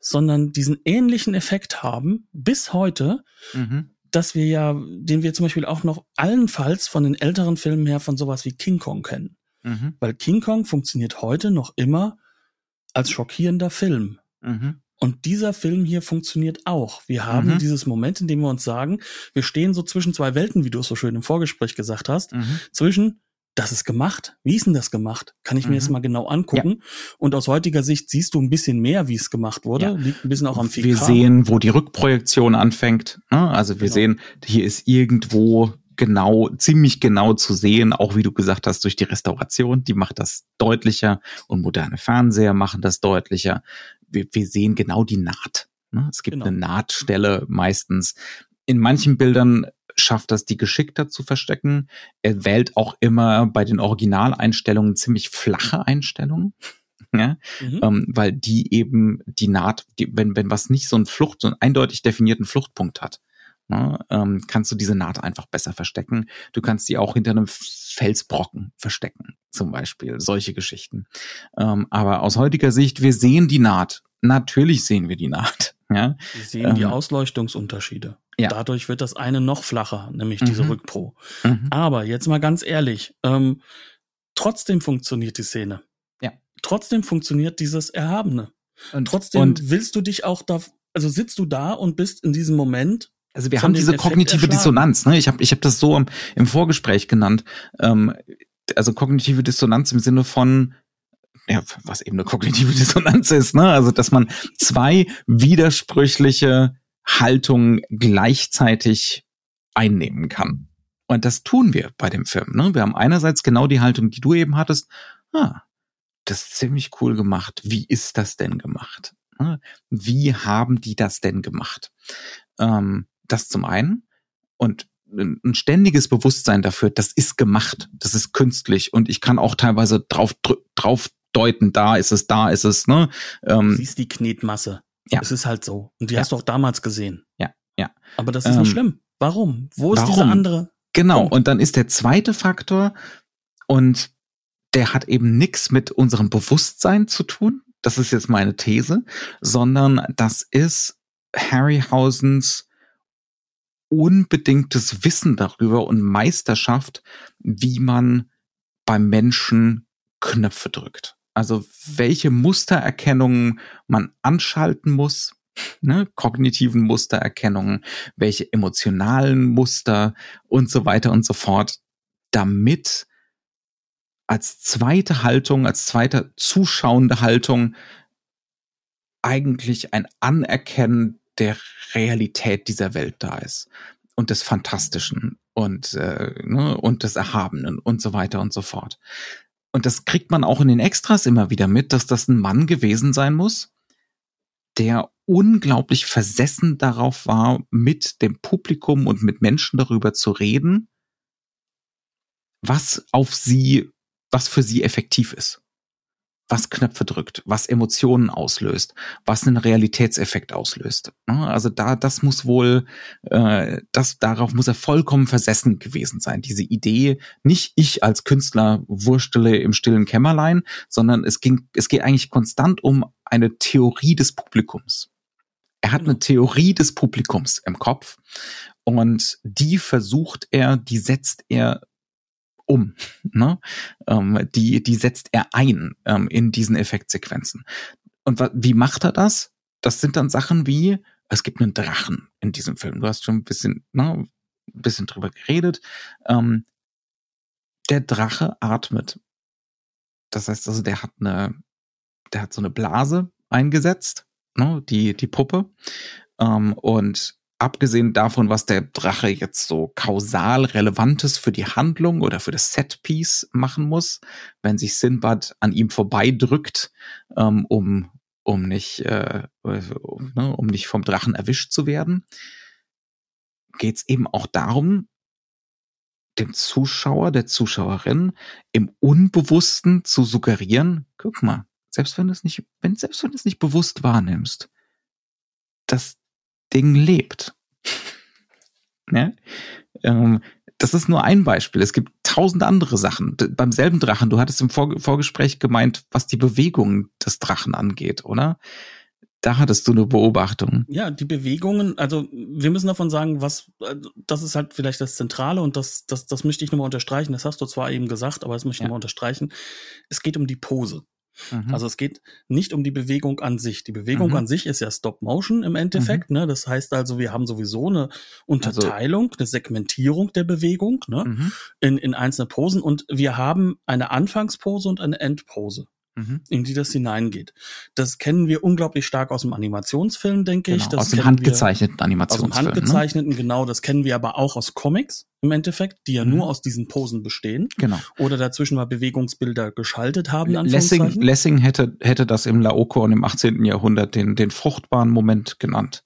sondern diesen ähnlichen Effekt haben bis heute, Mhm. dass wir ja, den wir zum Beispiel auch noch allenfalls von den älteren Filmen her von sowas wie King Kong kennen. Mhm. Weil King Kong funktioniert heute noch immer als schockierender Film. Mhm. Und dieser Film hier funktioniert auch. Wir haben Mhm. dieses Moment, in dem wir uns sagen, wir stehen so zwischen zwei Welten, wie du es so schön im Vorgespräch gesagt hast, Mhm. zwischen, das ist gemacht, wie ist denn das gemacht? Kann ich mir Mhm. jetzt mal genau angucken. Und aus heutiger Sicht siehst du ein bisschen mehr, wie es gemacht wurde. Ja. Liegt ein bisschen auch am 4K. Wir sehen, wo die Rückprojektion anfängt. Ne? Also wir Genau. sehen, hier ist irgendwo genau, ziemlich genau zu sehen, auch wie du gesagt hast, durch die Restauration, die macht das deutlicher und moderne Fernseher machen das deutlicher. Wir, wir sehen genau die Naht. Ne? Es gibt Genau. eine Nahtstelle meistens. in manchen Bildern schafft das, die geschickter zu verstecken. Er wählt auch immer bei den Originaleinstellungen ziemlich flache Einstellungen. Ja, mhm. ähm, weil die eben die Naht, die, wenn, wenn was nicht so einen Flucht, so einen eindeutig definierten Fluchtpunkt hat, ne, ähm, kannst du diese Naht einfach besser verstecken. Du kannst sie auch hinter einem Felsbrocken verstecken, zum Beispiel. Solche Geschichten. Ähm, aber aus heutiger Sicht, wir sehen die Naht. Natürlich sehen wir die Naht. Ja? Wir sehen die ähm, Ausleuchtungsunterschiede. Ja. Dadurch wird das eine noch flacher, nämlich mhm. diese Rückpro. Mhm. Aber jetzt mal ganz ehrlich, ähm, trotzdem funktioniert die Szene. Ja. Trotzdem funktioniert dieses Erhabene. Und trotzdem und willst du dich auch da, also sitzt du da und bist in diesem Moment. Also wir haben diese Effekt kognitive erschlagen. Dissonanz. Ne? Ich habe ich hab das so im, im Vorgespräch genannt. Ähm, also kognitive Dissonanz im Sinne von ja, was eben eine kognitive Dissonanz ist, ne? Also, dass man zwei widersprüchliche Haltung gleichzeitig einnehmen kann. Und das tun wir bei dem Film. Ne? Wir haben einerseits genau die Haltung, die du eben hattest. Ah, das ist ziemlich cool gemacht. Wie ist das denn gemacht? Ne? Wie haben die das denn gemacht? Ähm, das zum einen. Und ein ständiges Bewusstsein dafür, das ist gemacht, das ist künstlich und ich kann auch teilweise drauf, drauf deuten, da ist es, da ist es. Ne? Ähm, siehst die Knetmasse. Ja. Es ist halt so. Und die ja. hast du auch damals gesehen. Ja, ja. Aber das ist ähm, nicht schlimm. Warum? Wo ist warum? dieser andere? Genau. Punkt? Und dann ist der zweite Faktor und der hat eben nichts mit unserem Bewusstsein zu tun. Das ist jetzt meine These, sondern das ist Harryhausens unbedingtes Wissen darüber und Meisterschaft, wie man beim Menschen Knöpfe drückt. Also welche Mustererkennungen man anschalten muss, ne, kognitiven Mustererkennungen, welche emotionalen Muster und so weiter und so fort, damit als zweite Haltung, als zweite zuschauende Haltung eigentlich ein Anerkennen der Realität dieser Welt da ist und des Fantastischen und äh, ne, und des Erhabenen und so weiter und so fort und das kriegt man auch in den Extras immer wieder mit, dass das ein Mann gewesen sein muss, der unglaublich versessen darauf war, mit dem Publikum und mit Menschen darüber zu reden, was auf sie, was für sie effektiv ist was Knöpfe drückt, was Emotionen auslöst, was einen Realitätseffekt auslöst. Also da, das muss wohl, äh, das darauf muss er vollkommen versessen gewesen sein. Diese Idee, nicht ich als Künstler wurstele im stillen Kämmerlein, sondern es ging, es geht eigentlich konstant um eine Theorie des Publikums. Er hat eine Theorie des Publikums im Kopf und die versucht er, die setzt er um. Ne? Ähm, die, die setzt er ein ähm, in diesen Effektsequenzen. Und wie macht er das? Das sind dann Sachen wie, es gibt einen Drachen in diesem Film. Du hast schon ein bisschen, ne, ein bisschen drüber geredet. Ähm, der Drache atmet. Das heißt also, der hat eine, der hat so eine Blase eingesetzt, ne, die, die Puppe. Ähm, und abgesehen davon, was der Drache jetzt so kausal Relevantes für die Handlung oder für das Setpiece machen muss, wenn sich Sinbad an ihm vorbeidrückt, ähm, um, um nicht, äh, um, ne, um nicht vom Drachen erwischt zu werden, geht's eben auch darum, dem Zuschauer, der Zuschauerin im Unbewussten zu suggerieren, guck mal, selbst wenn du es nicht, wenn, selbst wenn du es nicht bewusst wahrnimmst, dass Ding lebt. ja? ähm, das ist nur ein Beispiel. Es gibt tausend andere Sachen. beim selben Drachen, du hattest im Vor Vorgespräch gemeint, was die Bewegung des Drachen angeht, oder? Da hattest du eine Beobachtung. Ja, die Bewegungen, also wir müssen davon sagen, was, das ist halt vielleicht das Zentrale und das, das, das möchte ich nochmal unterstreichen. Das hast du zwar eben gesagt, aber das möchte ich ja. nochmal unterstreichen. Es geht um die Pose. Mhm. Also es geht nicht um die Bewegung an sich. Die Bewegung mhm. an sich ist ja Stop Motion im Endeffekt. Mhm. Ne? Das heißt also, wir haben sowieso eine Unterteilung, also, eine Segmentierung der Bewegung ne? Mhm. in, in einzelne Posen und wir haben eine Anfangspose und eine Endpose mhm. in die das hineingeht. Das kennen wir unglaublich stark aus dem Animationsfilm, denke genau, ich. Das aus dem handgezeichneten Animationsfilm. Aus dem handgezeichneten, ne? genau. Das kennen wir aber auch aus Comics im Endeffekt, die ja mhm. nur aus diesen Posen bestehen. Genau. Oder dazwischen mal Bewegungsbilder geschaltet haben. Lessing, Lessing hätte, hätte das im Laocoon im 18. Jahrhundert den, den fruchtbaren Moment genannt.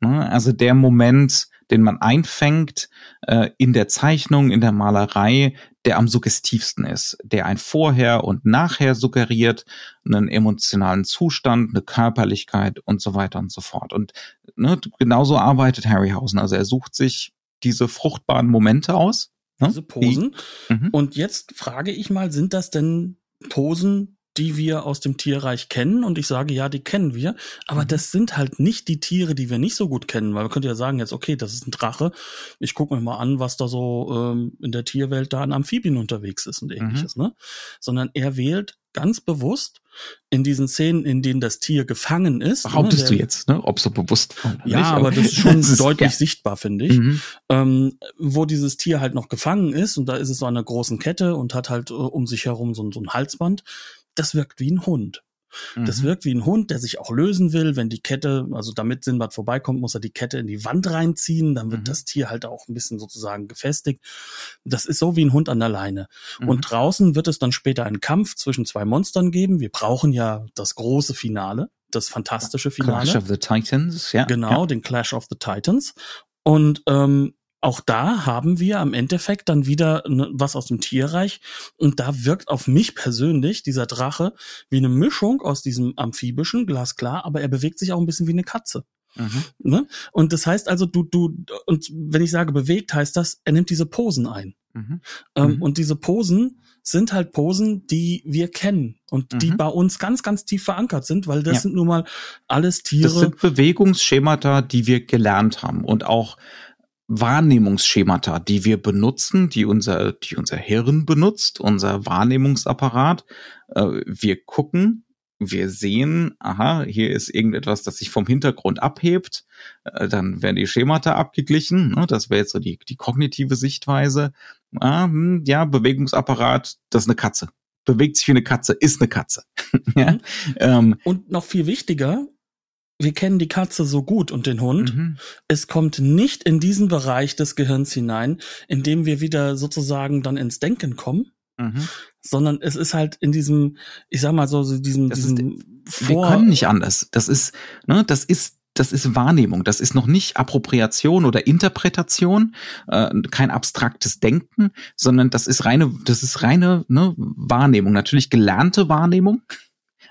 Ne? Also der Moment, den man einfängt äh, in der Zeichnung, in der Malerei, der am suggestivsten ist, der ein Vorher und Nachher suggeriert, einen emotionalen Zustand, eine Körperlichkeit und so weiter und so fort. Und ne, genauso arbeitet Harryhausen. Also er sucht sich diese fruchtbaren Momente aus. Ne? Diese Posen. Die, mhm. und jetzt frage ich mal, sind das denn Posen, die wir aus dem Tierreich kennen und ich sage, ja, die kennen wir, aber mhm. das sind halt nicht die Tiere, die wir nicht so gut kennen, weil wir könnten ja sagen jetzt, okay, das ist ein Drache, ich gucke mir mal an, was da so ähm, in der Tierwelt da an Amphibien unterwegs ist und mhm. ähnliches, mhm. ne? Sondern er wählt ganz bewusst in diesen Szenen, in denen das Tier gefangen ist. Ne, Behauptest ne, der, du jetzt, ne? Ob so bewusst Ja, nicht, aber das ist schon das ist, deutlich ja. sichtbar, finde ich. Mhm. Ähm, wo dieses Tier halt noch gefangen ist und da ist es so an einer großen Kette und hat halt uh, um sich herum so, so ein Halsband das wirkt wie ein Hund. Das mhm. wirkt wie ein Hund, der sich auch lösen will, wenn die Kette, also damit Sinbad vorbeikommt, muss er die Kette in die Wand reinziehen, dann wird mhm. das Tier halt auch ein bisschen sozusagen gefestigt. Das ist so wie ein Hund an der Leine. Mhm. Und draußen wird es dann später einen Kampf zwischen zwei Monstern geben. Wir brauchen ja das große Finale, das fantastische Finale. Clash of the Titans, ja. Genau, ja. den Clash of the Titans. Und ähm, auch da haben wir am Endeffekt dann wieder ne, was aus dem Tierreich und da wirkt auf mich persönlich dieser Drache wie eine Mischung aus diesem amphibischen, glasklar, aber er bewegt sich auch ein bisschen wie eine Katze. Mhm. Ne? Und das heißt also, du, du, und wenn ich sage bewegt, heißt das, er nimmt diese Posen ein. Mhm. Ähm, mhm. Und diese Posen sind halt Posen, die wir kennen und die mhm. bei uns ganz, ganz tief verankert sind, weil das ja. sind nun mal alles Tiere. Das sind Bewegungsschemata, die wir gelernt haben und auch Wahrnehmungsschemata, die wir benutzen, die unser, die unser Hirn benutzt, unser Wahrnehmungsapparat. Äh, wir gucken, wir sehen, aha, hier ist irgendetwas, das sich vom Hintergrund abhebt. Äh, dann werden die Schemata abgeglichen. Ne? Das wäre jetzt so die, die kognitive Sichtweise. Ah, hm, ja, Bewegungsapparat, das ist eine Katze. Bewegt sich wie eine Katze, ist eine Katze. ja? Mhm. ähm, Und noch viel wichtiger, wir kennen die Katze so gut und den Hund. Mhm. Es kommt nicht in diesen Bereich des Gehirns hinein, in dem wir wieder sozusagen dann ins Denken kommen, mhm. sondern es ist halt in diesem, ich sag mal so, so diesem, das diesem ist, Vor Wir können nicht anders. Das ist, ne, das ist das ist Wahrnehmung, das ist noch nicht Appropriation oder Interpretation, äh, kein abstraktes Denken, sondern das ist reine, das ist reine ne, Wahrnehmung, natürlich gelernte Wahrnehmung,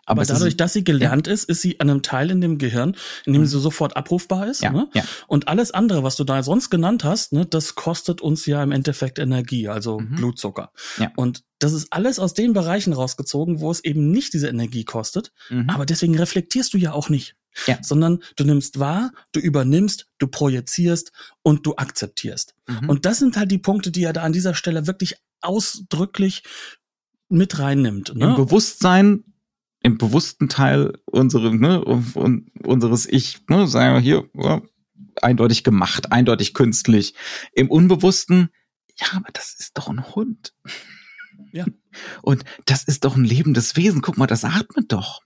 aber, Aber dadurch, dass sie gelernt ja. ist, ist sie an einem Teil in dem Gehirn, in dem sie sofort abrufbar ist. Ja, ne? ja. Und alles andere, was du da sonst genannt hast, ne, das kostet uns ja im Endeffekt Energie, also mhm. Blutzucker. Ja. Und das ist alles aus den Bereichen rausgezogen, wo es eben nicht diese Energie kostet. Mhm. Aber deswegen reflektierst du ja auch nicht. Ja. Sondern du nimmst wahr, du übernimmst, du projizierst und du akzeptierst. Mhm. Und das sind halt die Punkte, die er da an dieser Stelle wirklich ausdrücklich mit reinnimmt. Ne? Im Bewusstsein im bewussten Teil unsere, ne, und, unseres Ich, ne, sagen wir hier, ja, eindeutig gemacht, eindeutig künstlich. Im Unbewussten, ja, aber das ist doch ein Hund. Ja. Und das ist doch ein lebendes Wesen. Guck mal, das atmet doch.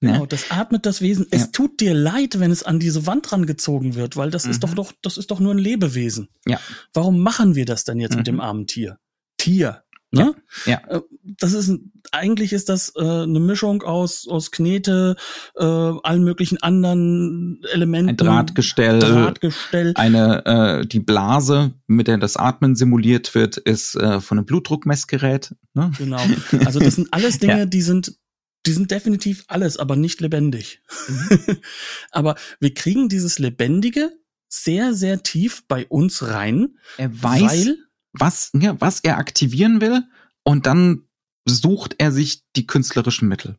Genau, das atmet das Wesen. Es ja. tut dir leid, wenn es an diese Wand rangezogen wird, weil das mhm. ist doch doch, das ist doch nur ein Lebewesen. Ja. Warum machen wir das denn jetzt mhm. mit dem armen Tier? Tier. Ne? Ja. ja. Äh, das ist eigentlich ist das äh, eine Mischung aus aus Knete, äh, allen möglichen anderen Elementen. Ein Drahtgestell, Drahtgestell. eine äh, die Blase, mit der das Atmen simuliert wird, ist äh, von einem Blutdruckmessgerät. Ne? Genau. Also das sind alles Dinge, ja. die sind die sind definitiv alles, aber nicht lebendig. Mhm. aber wir kriegen dieses Lebendige sehr, sehr tief bei uns rein. Er weiß, weil, was, ja, was er aktivieren will und dann sucht er sich die künstlerischen Mittel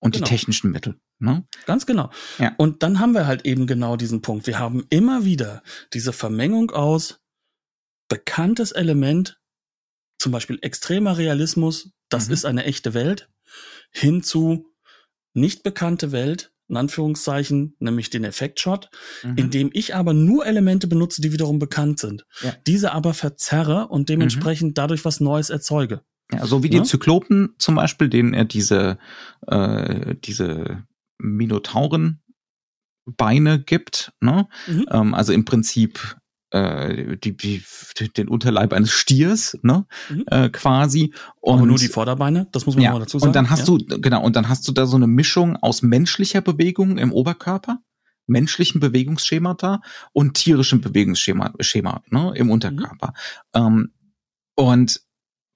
und genau. die technischen Mittel. Ne? Ganz genau. Ja. Und dann haben wir halt eben genau diesen Punkt. Wir haben immer wieder diese Vermengung aus bekanntes Element, zum Beispiel extremer Realismus, das mhm. ist eine echte Welt, hin zu nicht bekannte Welt, in Anführungszeichen, nämlich den Effektshot, mhm. in dem ich aber nur Elemente benutze, die wiederum bekannt sind. Ja. Diese aber verzerre und dementsprechend mhm. dadurch was Neues erzeuge. Ja, so wie ja? die Zyklopen zum Beispiel, denen er diese, äh, diese Minotauren Beine gibt, ne? Mhm. Ähm, also im Prinzip äh, die, die, den Unterleib eines Stiers, ne, mhm. äh, quasi. Und Aber nur die Vorderbeine, das muss man ja, mal dazu sagen. Und dann hast ja. du, genau, und dann hast du da so eine Mischung aus menschlicher Bewegung im Oberkörper, menschlichen Bewegungsschemata und tierischen Bewegungsschema Schema, ne, im Unterkörper. Mhm. Ähm, und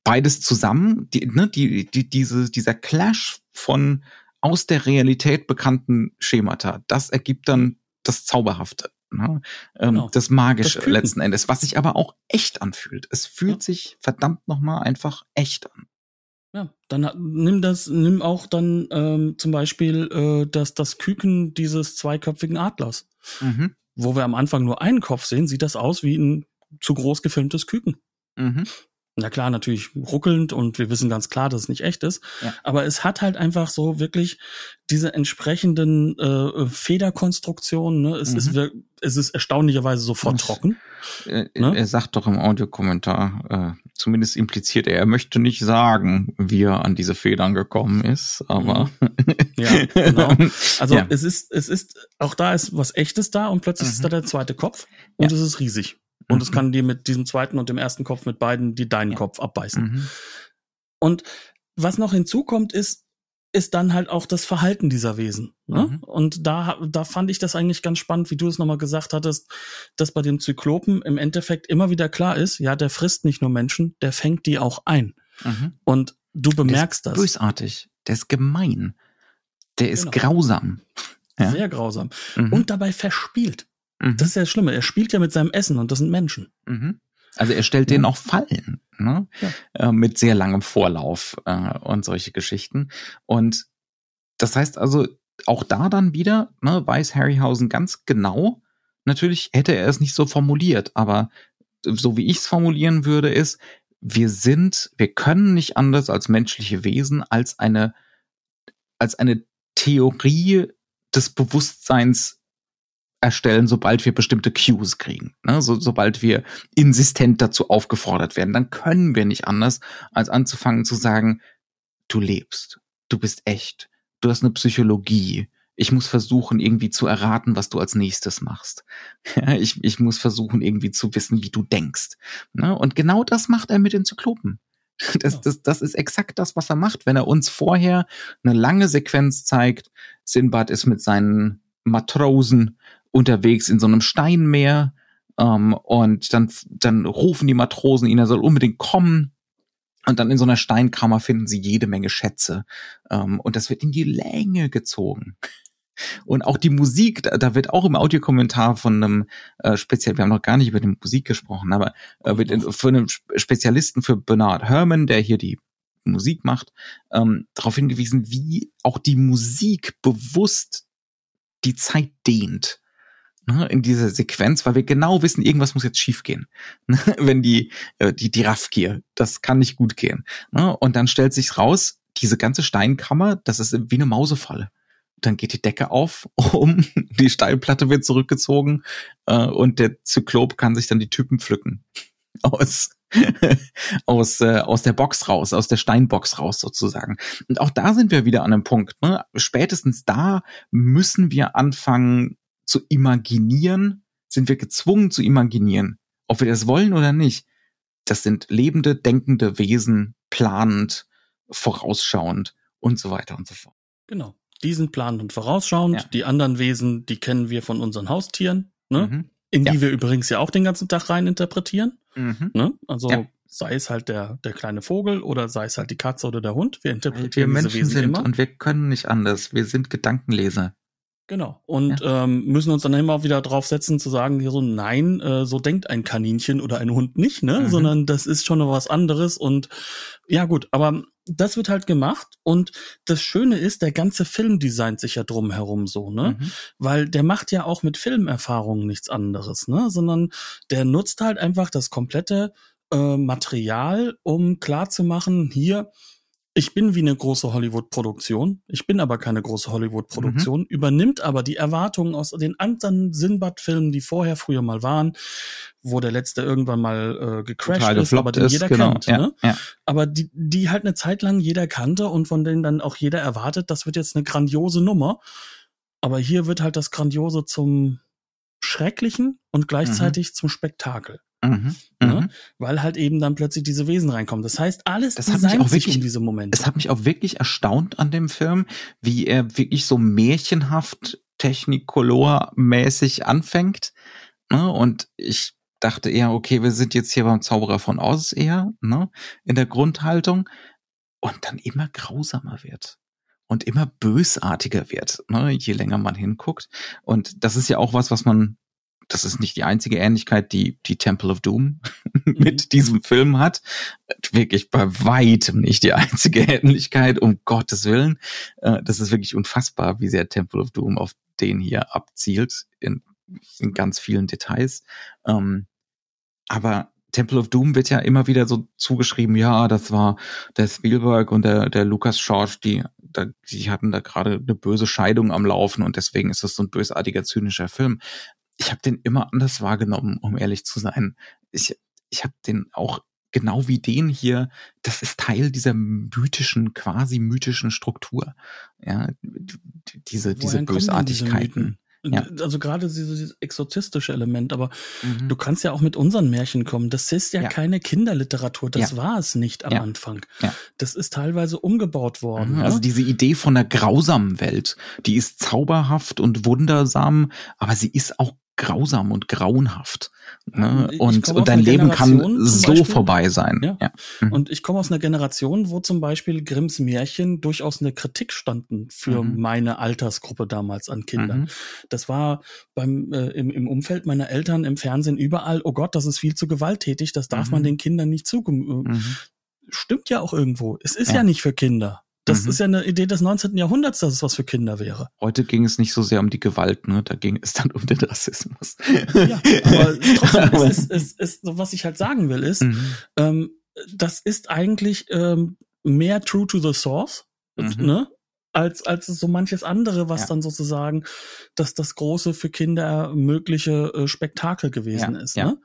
beides zusammen, die, ne, die, die, diese, dieser Clash von aus der Realität bekannten Schemata, das ergibt dann das Zauberhafte. Ne? Ähm, genau. Das Magische das letzten Endes, was sich aber auch echt anfühlt. Es fühlt ja. sich verdammt nochmal einfach echt an. Ja, dann nimm das, nimm auch dann ähm, zum Beispiel äh, das, das Küken dieses zweiköpfigen Adlers. Mhm. Wo wir am Anfang nur einen Kopf sehen, sieht das aus wie ein zu groß gefilmtes Küken. Mhm na klar, natürlich ruckelnd und wir wissen ganz klar, dass es nicht echt ist. Ja. Aber es hat halt einfach so wirklich diese entsprechenden äh, Federkonstruktionen. Ne? Es, mhm. ist, es ist erstaunlicherweise sofort und, trocken. Äh, ne? Er sagt doch im Audiokommentar, äh, zumindest impliziert er, er möchte nicht sagen, wie er an diese Federn gekommen ist, aber. Mhm. ja, genau. Also ja. es ist, es ist, auch da ist was echtes da und plötzlich mhm. ist da der zweite Kopf und ja. es ist riesig. Und es mhm. kann dir mit diesem zweiten und dem ersten Kopf mit beiden die deinen ja. Kopf abbeißen. Mhm. Und was noch hinzukommt, ist, ist dann halt auch das Verhalten dieser Wesen. Ne? Mhm. Und da, da fand ich das eigentlich ganz spannend, wie du es nochmal gesagt hattest, dass bei dem Zyklopen im Endeffekt immer wieder klar ist, ja, der frisst nicht nur Menschen, der fängt die auch ein. Mhm. Und du bemerkst der ist das. Bösartig, der ist gemein, der ist genau. grausam. Ja? Sehr grausam. Mhm. Und dabei verspielt. Mhm. Das ist ja das Schlimme. Er spielt ja mit seinem Essen und das sind Menschen. Mhm. Also er stellt ja. denen auch Fallen, ne? Ja. Äh, mit sehr langem Vorlauf äh, und solche Geschichten. Und das heißt also, auch da dann wieder, ne, weiß Harryhausen ganz genau, natürlich hätte er es nicht so formuliert, aber so wie ich es formulieren würde, ist, wir sind, wir können nicht anders als menschliche Wesen als eine, als eine Theorie des Bewusstseins erstellen, sobald wir bestimmte Cues kriegen. Ne? So, sobald wir insistent dazu aufgefordert werden, dann können wir nicht anders, als anzufangen zu sagen, du lebst, du bist echt, du hast eine Psychologie. Ich muss versuchen, irgendwie zu erraten, was du als nächstes machst. ich, ich muss versuchen, irgendwie zu wissen, wie du denkst. Ne? Und genau das macht er mit den Zyklopen. Das, das, das ist exakt das, was er macht, wenn er uns vorher eine lange Sequenz zeigt. Sinbad ist mit seinen Matrosen unterwegs in so einem Steinmeer ähm, und dann, dann rufen die Matrosen ihn, er soll unbedingt kommen. Und dann in so einer Steinkammer finden sie jede Menge Schätze. Ähm, und das wird in die Länge gezogen. Und auch die Musik, da, da wird auch im Audiokommentar von einem äh, Spezial, wir haben noch gar nicht über die Musik gesprochen, aber äh, wird in, von einem Spezialisten für Bernard Herrmann, der hier die Musik macht, ähm, darauf hingewiesen, wie auch die Musik bewusst die Zeit dehnt ne, in dieser Sequenz, weil wir genau wissen, irgendwas muss jetzt schiefgehen. Ne, wenn die, äh, die, die Raffgier, das kann nicht gut gehen. Ne, und dann stellt sich raus, diese ganze Steinkammer, das ist wie eine Mausefalle. Dann geht die Decke auf, um, die Steinplatte wird zurückgezogen äh, und der Zyklop kann sich dann die Typen pflücken. Aus, aus, äh, aus der Box raus, aus der Steinbox raus sozusagen. Und auch da sind wir wieder an einem Punkt. Ne? Spätestens da müssen wir anfangen, zu imaginieren, sind wir gezwungen zu imaginieren, ob wir das wollen oder nicht. Das sind lebende, denkende Wesen, planend, vorausschauend und so weiter und so fort. Genau. Die sind planend und vorausschauend. Ja. Die anderen Wesen, die kennen wir von unseren Haustieren, ne? Mhm. in die ja. wir übrigens ja auch den ganzen Tag rein interpretieren. Mhm. Ne? Also ja. sei es halt der, der kleine Vogel oder sei es halt die Katze oder der Hund. Wir interpretieren wir Menschen sind immer. und wir können nicht anders. Wir sind Gedankenleser. Genau. Und ja. ähm, müssen uns dann immer wieder draufsetzen zu sagen, hier so, nein, äh, so denkt ein Kaninchen oder ein Hund nicht, ne? Mhm. Sondern das ist schon was anderes. Und ja, gut, aber das wird halt gemacht. Und das Schöne ist, der ganze Film designt sich ja drumherum so, ne? Mhm. Weil der macht ja auch mit Filmerfahrungen nichts anderes, ne? Sondern der nutzt halt einfach das komplette äh, Material, um klarzumachen, hier, ich bin wie eine große Hollywood-Produktion, ich bin aber keine große Hollywood-Produktion, mhm. übernimmt aber die Erwartungen aus den anderen Sinbad-Filmen, die vorher früher mal waren, wo der letzte irgendwann mal äh, gecrashed ist, aber den ist, jeder genau. kennt. Ja, ne? ja. Aber die, die halt eine Zeit lang jeder kannte und von denen dann auch jeder erwartet, das wird jetzt eine grandiose Nummer. Aber hier wird halt das Grandiose zum Schrecklichen und gleichzeitig mhm. zum Spektakel. Mhm, ne? Mhm. Weil halt eben dann plötzlich diese Wesen reinkommen. Das heißt, alles das hat mich auch wirklich, um diese Momente. Es hat mich auch wirklich erstaunt an dem Film, wie er wirklich so märchenhaft Technicolor-mäßig anfängt. Ne? Und ich dachte eher, okay, wir sind jetzt hier beim Zauberer von Oz eher, ne? In der Grundhaltung. Und dann immer grausamer wird. Und immer bösartiger wird, ne? je länger man hinguckt. Und das ist ja auch was, was man das ist nicht die einzige Ähnlichkeit, die die Temple of Doom mit mhm. diesem Film hat. Wirklich bei weitem nicht die einzige Ähnlichkeit, um Gottes Willen. Äh, das ist wirklich unfassbar, wie sehr Temple of Doom auf den hier abzielt, in, in ganz vielen Details. Ähm, aber Temple of Doom wird ja immer wieder so zugeschrieben, ja, das war der Spielberg und der, der Lucas George, die, da, die hatten da gerade eine böse Scheidung am Laufen und deswegen ist das so ein bösartiger, zynischer Film ich habe den immer anders wahrgenommen, um ehrlich zu sein. Ich, ich habe den auch genau wie den hier, das ist Teil dieser mythischen, quasi mythischen Struktur. Ja, diese, diese Bösartigkeiten. Ja. Also gerade dieses exorzistische Element, aber mhm. du kannst ja auch mit unseren Märchen kommen. Das ist ja, ja. keine Kinderliteratur, das ja. war es nicht am Anfang. Das ist teilweise umgebaut worden. Mhm. Also diese Idee von der grausamen Welt, die ist zauberhaft und wundersam, aber sie ist auch grausam und grauenhaft. Ne? Und, und dein Leben kann so Beispiel, vorbei sein. Ja. ja. Mhm. Und ich komme aus einer Generation, wo zum Beispiel Grimms Märchen durchaus eine Kritik standen für mhm. meine Altersgruppe damals an Kindern. Mhm. Das war beim äh, im, im Umfeld meiner Eltern im Fernsehen überall, oh Gott, das ist viel zu gewalttätig, das darf man mhm. den Kindern nicht zugeben. Äh, stimmt ja auch irgendwo. Es ist ja, ja nicht für Kinder. Das mhm. ist ja eine Idee des 19. Jahrhunderts, dass es was für Kinder wäre. Heute ging es nicht so sehr um die Gewalt, ne? Da ging es dann um den Rassismus. Ja, aber trotzdem, es ist, es ist, was ich halt sagen will, ist, mhm. ähm, das ist eigentlich ähm, mehr true to the source, mhm. ne? Als, als so manches andere, was ja. dann sozusagen das, das große für Kinder mögliche äh, Spektakel gewesen ja, ist. Ja. Ne?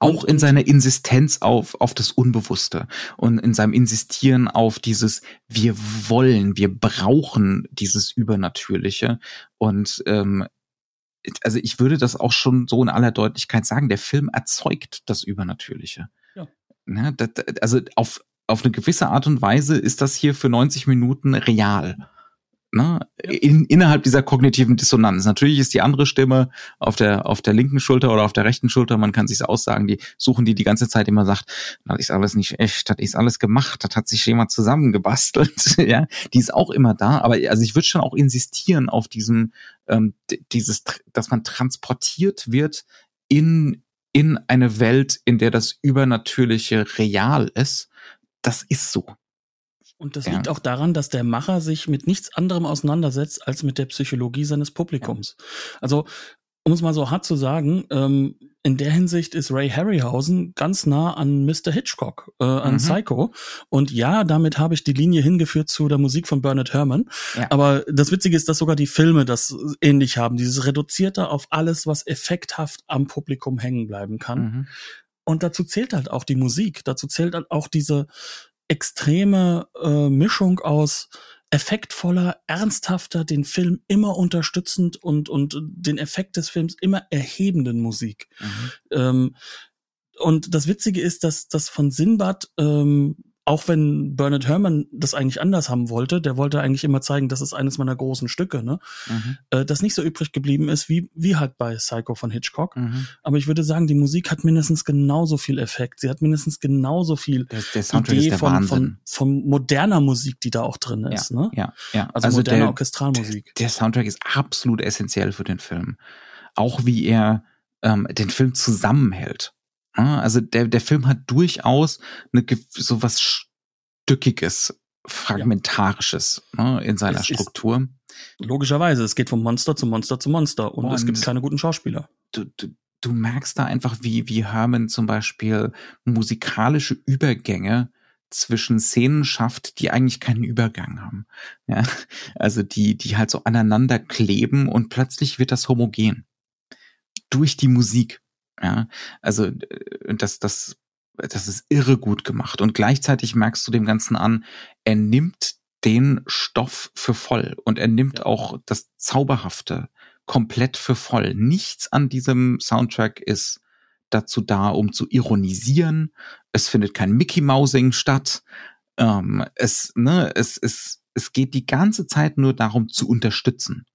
Auch und, in seiner Insistenz auf, auf das Unbewusste und in seinem Insistieren auf dieses, wir wollen, wir brauchen dieses Übernatürliche. Und ähm, also ich würde das auch schon so in aller Deutlichkeit sagen, der Film erzeugt das Übernatürliche. Ja. Ne, das, also auf, auf eine gewisse Art und Weise ist das hier für 90 Minuten real ne, in, innerhalb dieser kognitiven Dissonanz. Natürlich ist die andere Stimme auf der auf der linken Schulter oder auf der rechten Schulter, man kann sich's aussagen, die suchen die die ganze Zeit immer sagt, das ist alles nicht echt, das ist alles gemacht, das hat sich jemand zusammengebastelt, ja, die ist auch immer da, aber also ich würde schon auch insistieren auf diesem ähm, dieses dass man transportiert wird in in eine Welt, in der das Übernatürliche real ist. Das ist so. Und das ja. liegt auch daran, dass der Macher sich mit nichts anderem auseinandersetzt als mit der Psychologie seines Publikums. Ja. Also, um es mal so hart zu sagen, ähm, in der Hinsicht ist Ray Harryhausen ganz nah an Mr. Hitchcock, äh, an mhm. Psycho. Und ja, damit habe ich die Linie hingeführt zu der Musik von Bernard Herrmann. Ja. Aber das Witzige ist, dass sogar die Filme das ähnlich haben. Dieses Reduzierte auf alles, was effekthaft am Publikum hängen bleiben kann. Mhm. Und dazu zählt halt auch die Musik. Dazu zählt halt auch diese, extreme äh, Mischung aus effektvoller, ernsthafter, den Film immer unterstützend und, und den Effekt des Films immer erhebenden Musik. Mhm. Ähm, und das Witzige ist, dass das von Sinbad ähm, auch wenn Bernard Herrmann das eigentlich anders haben wollte, der wollte eigentlich immer zeigen, das ist eines meiner großen Stücke, ne? Mhm. Äh, das nicht so übrig geblieben ist wie, wie halt bei Psycho von Hitchcock. Mhm. Aber ich würde sagen, die Musik hat mindestens genauso viel Effekt. Sie hat mindestens genauso viel der, der Idee von, von, von, moderner Musik, die da auch drin ist, ja, ne? Ja, ja. Also, also moderne der, Orchestralmusik. Der, der Soundtrack ist absolut essentiell für den Film. Auch wie er ähm, den Film zusammenhält. Also der, der Film hat durchaus eine, so was Stückiges, Fragmentarisches ja. ne, in seiner es Struktur. Logischerweise, es geht vom Monster zu Monster zu Monster und, und es gibt keine guten Schauspieler. Du, du, du merkst da einfach, wie, wie Herman zum Beispiel musikalische Übergänge zwischen Szenen schafft, die eigentlich keinen Übergang haben. Ja, also die, die halt so aneinander kleben und plötzlich wird das homogen. Durch die Musik. Ja, also äh, das, das, das ist irre gut gemacht. Und gleichzeitig merkst du dem Ganzen an, er nimmt den Stoff für voll und er nimmt ja. auch das Zauberhafte komplett für voll. Nichts an diesem Soundtrack ist dazu da, um zu ironisieren. Es findet kein Mickey Mousing statt. Ähm, es, ne, es, es, es geht die ganze Zeit nur darum zu unterstützen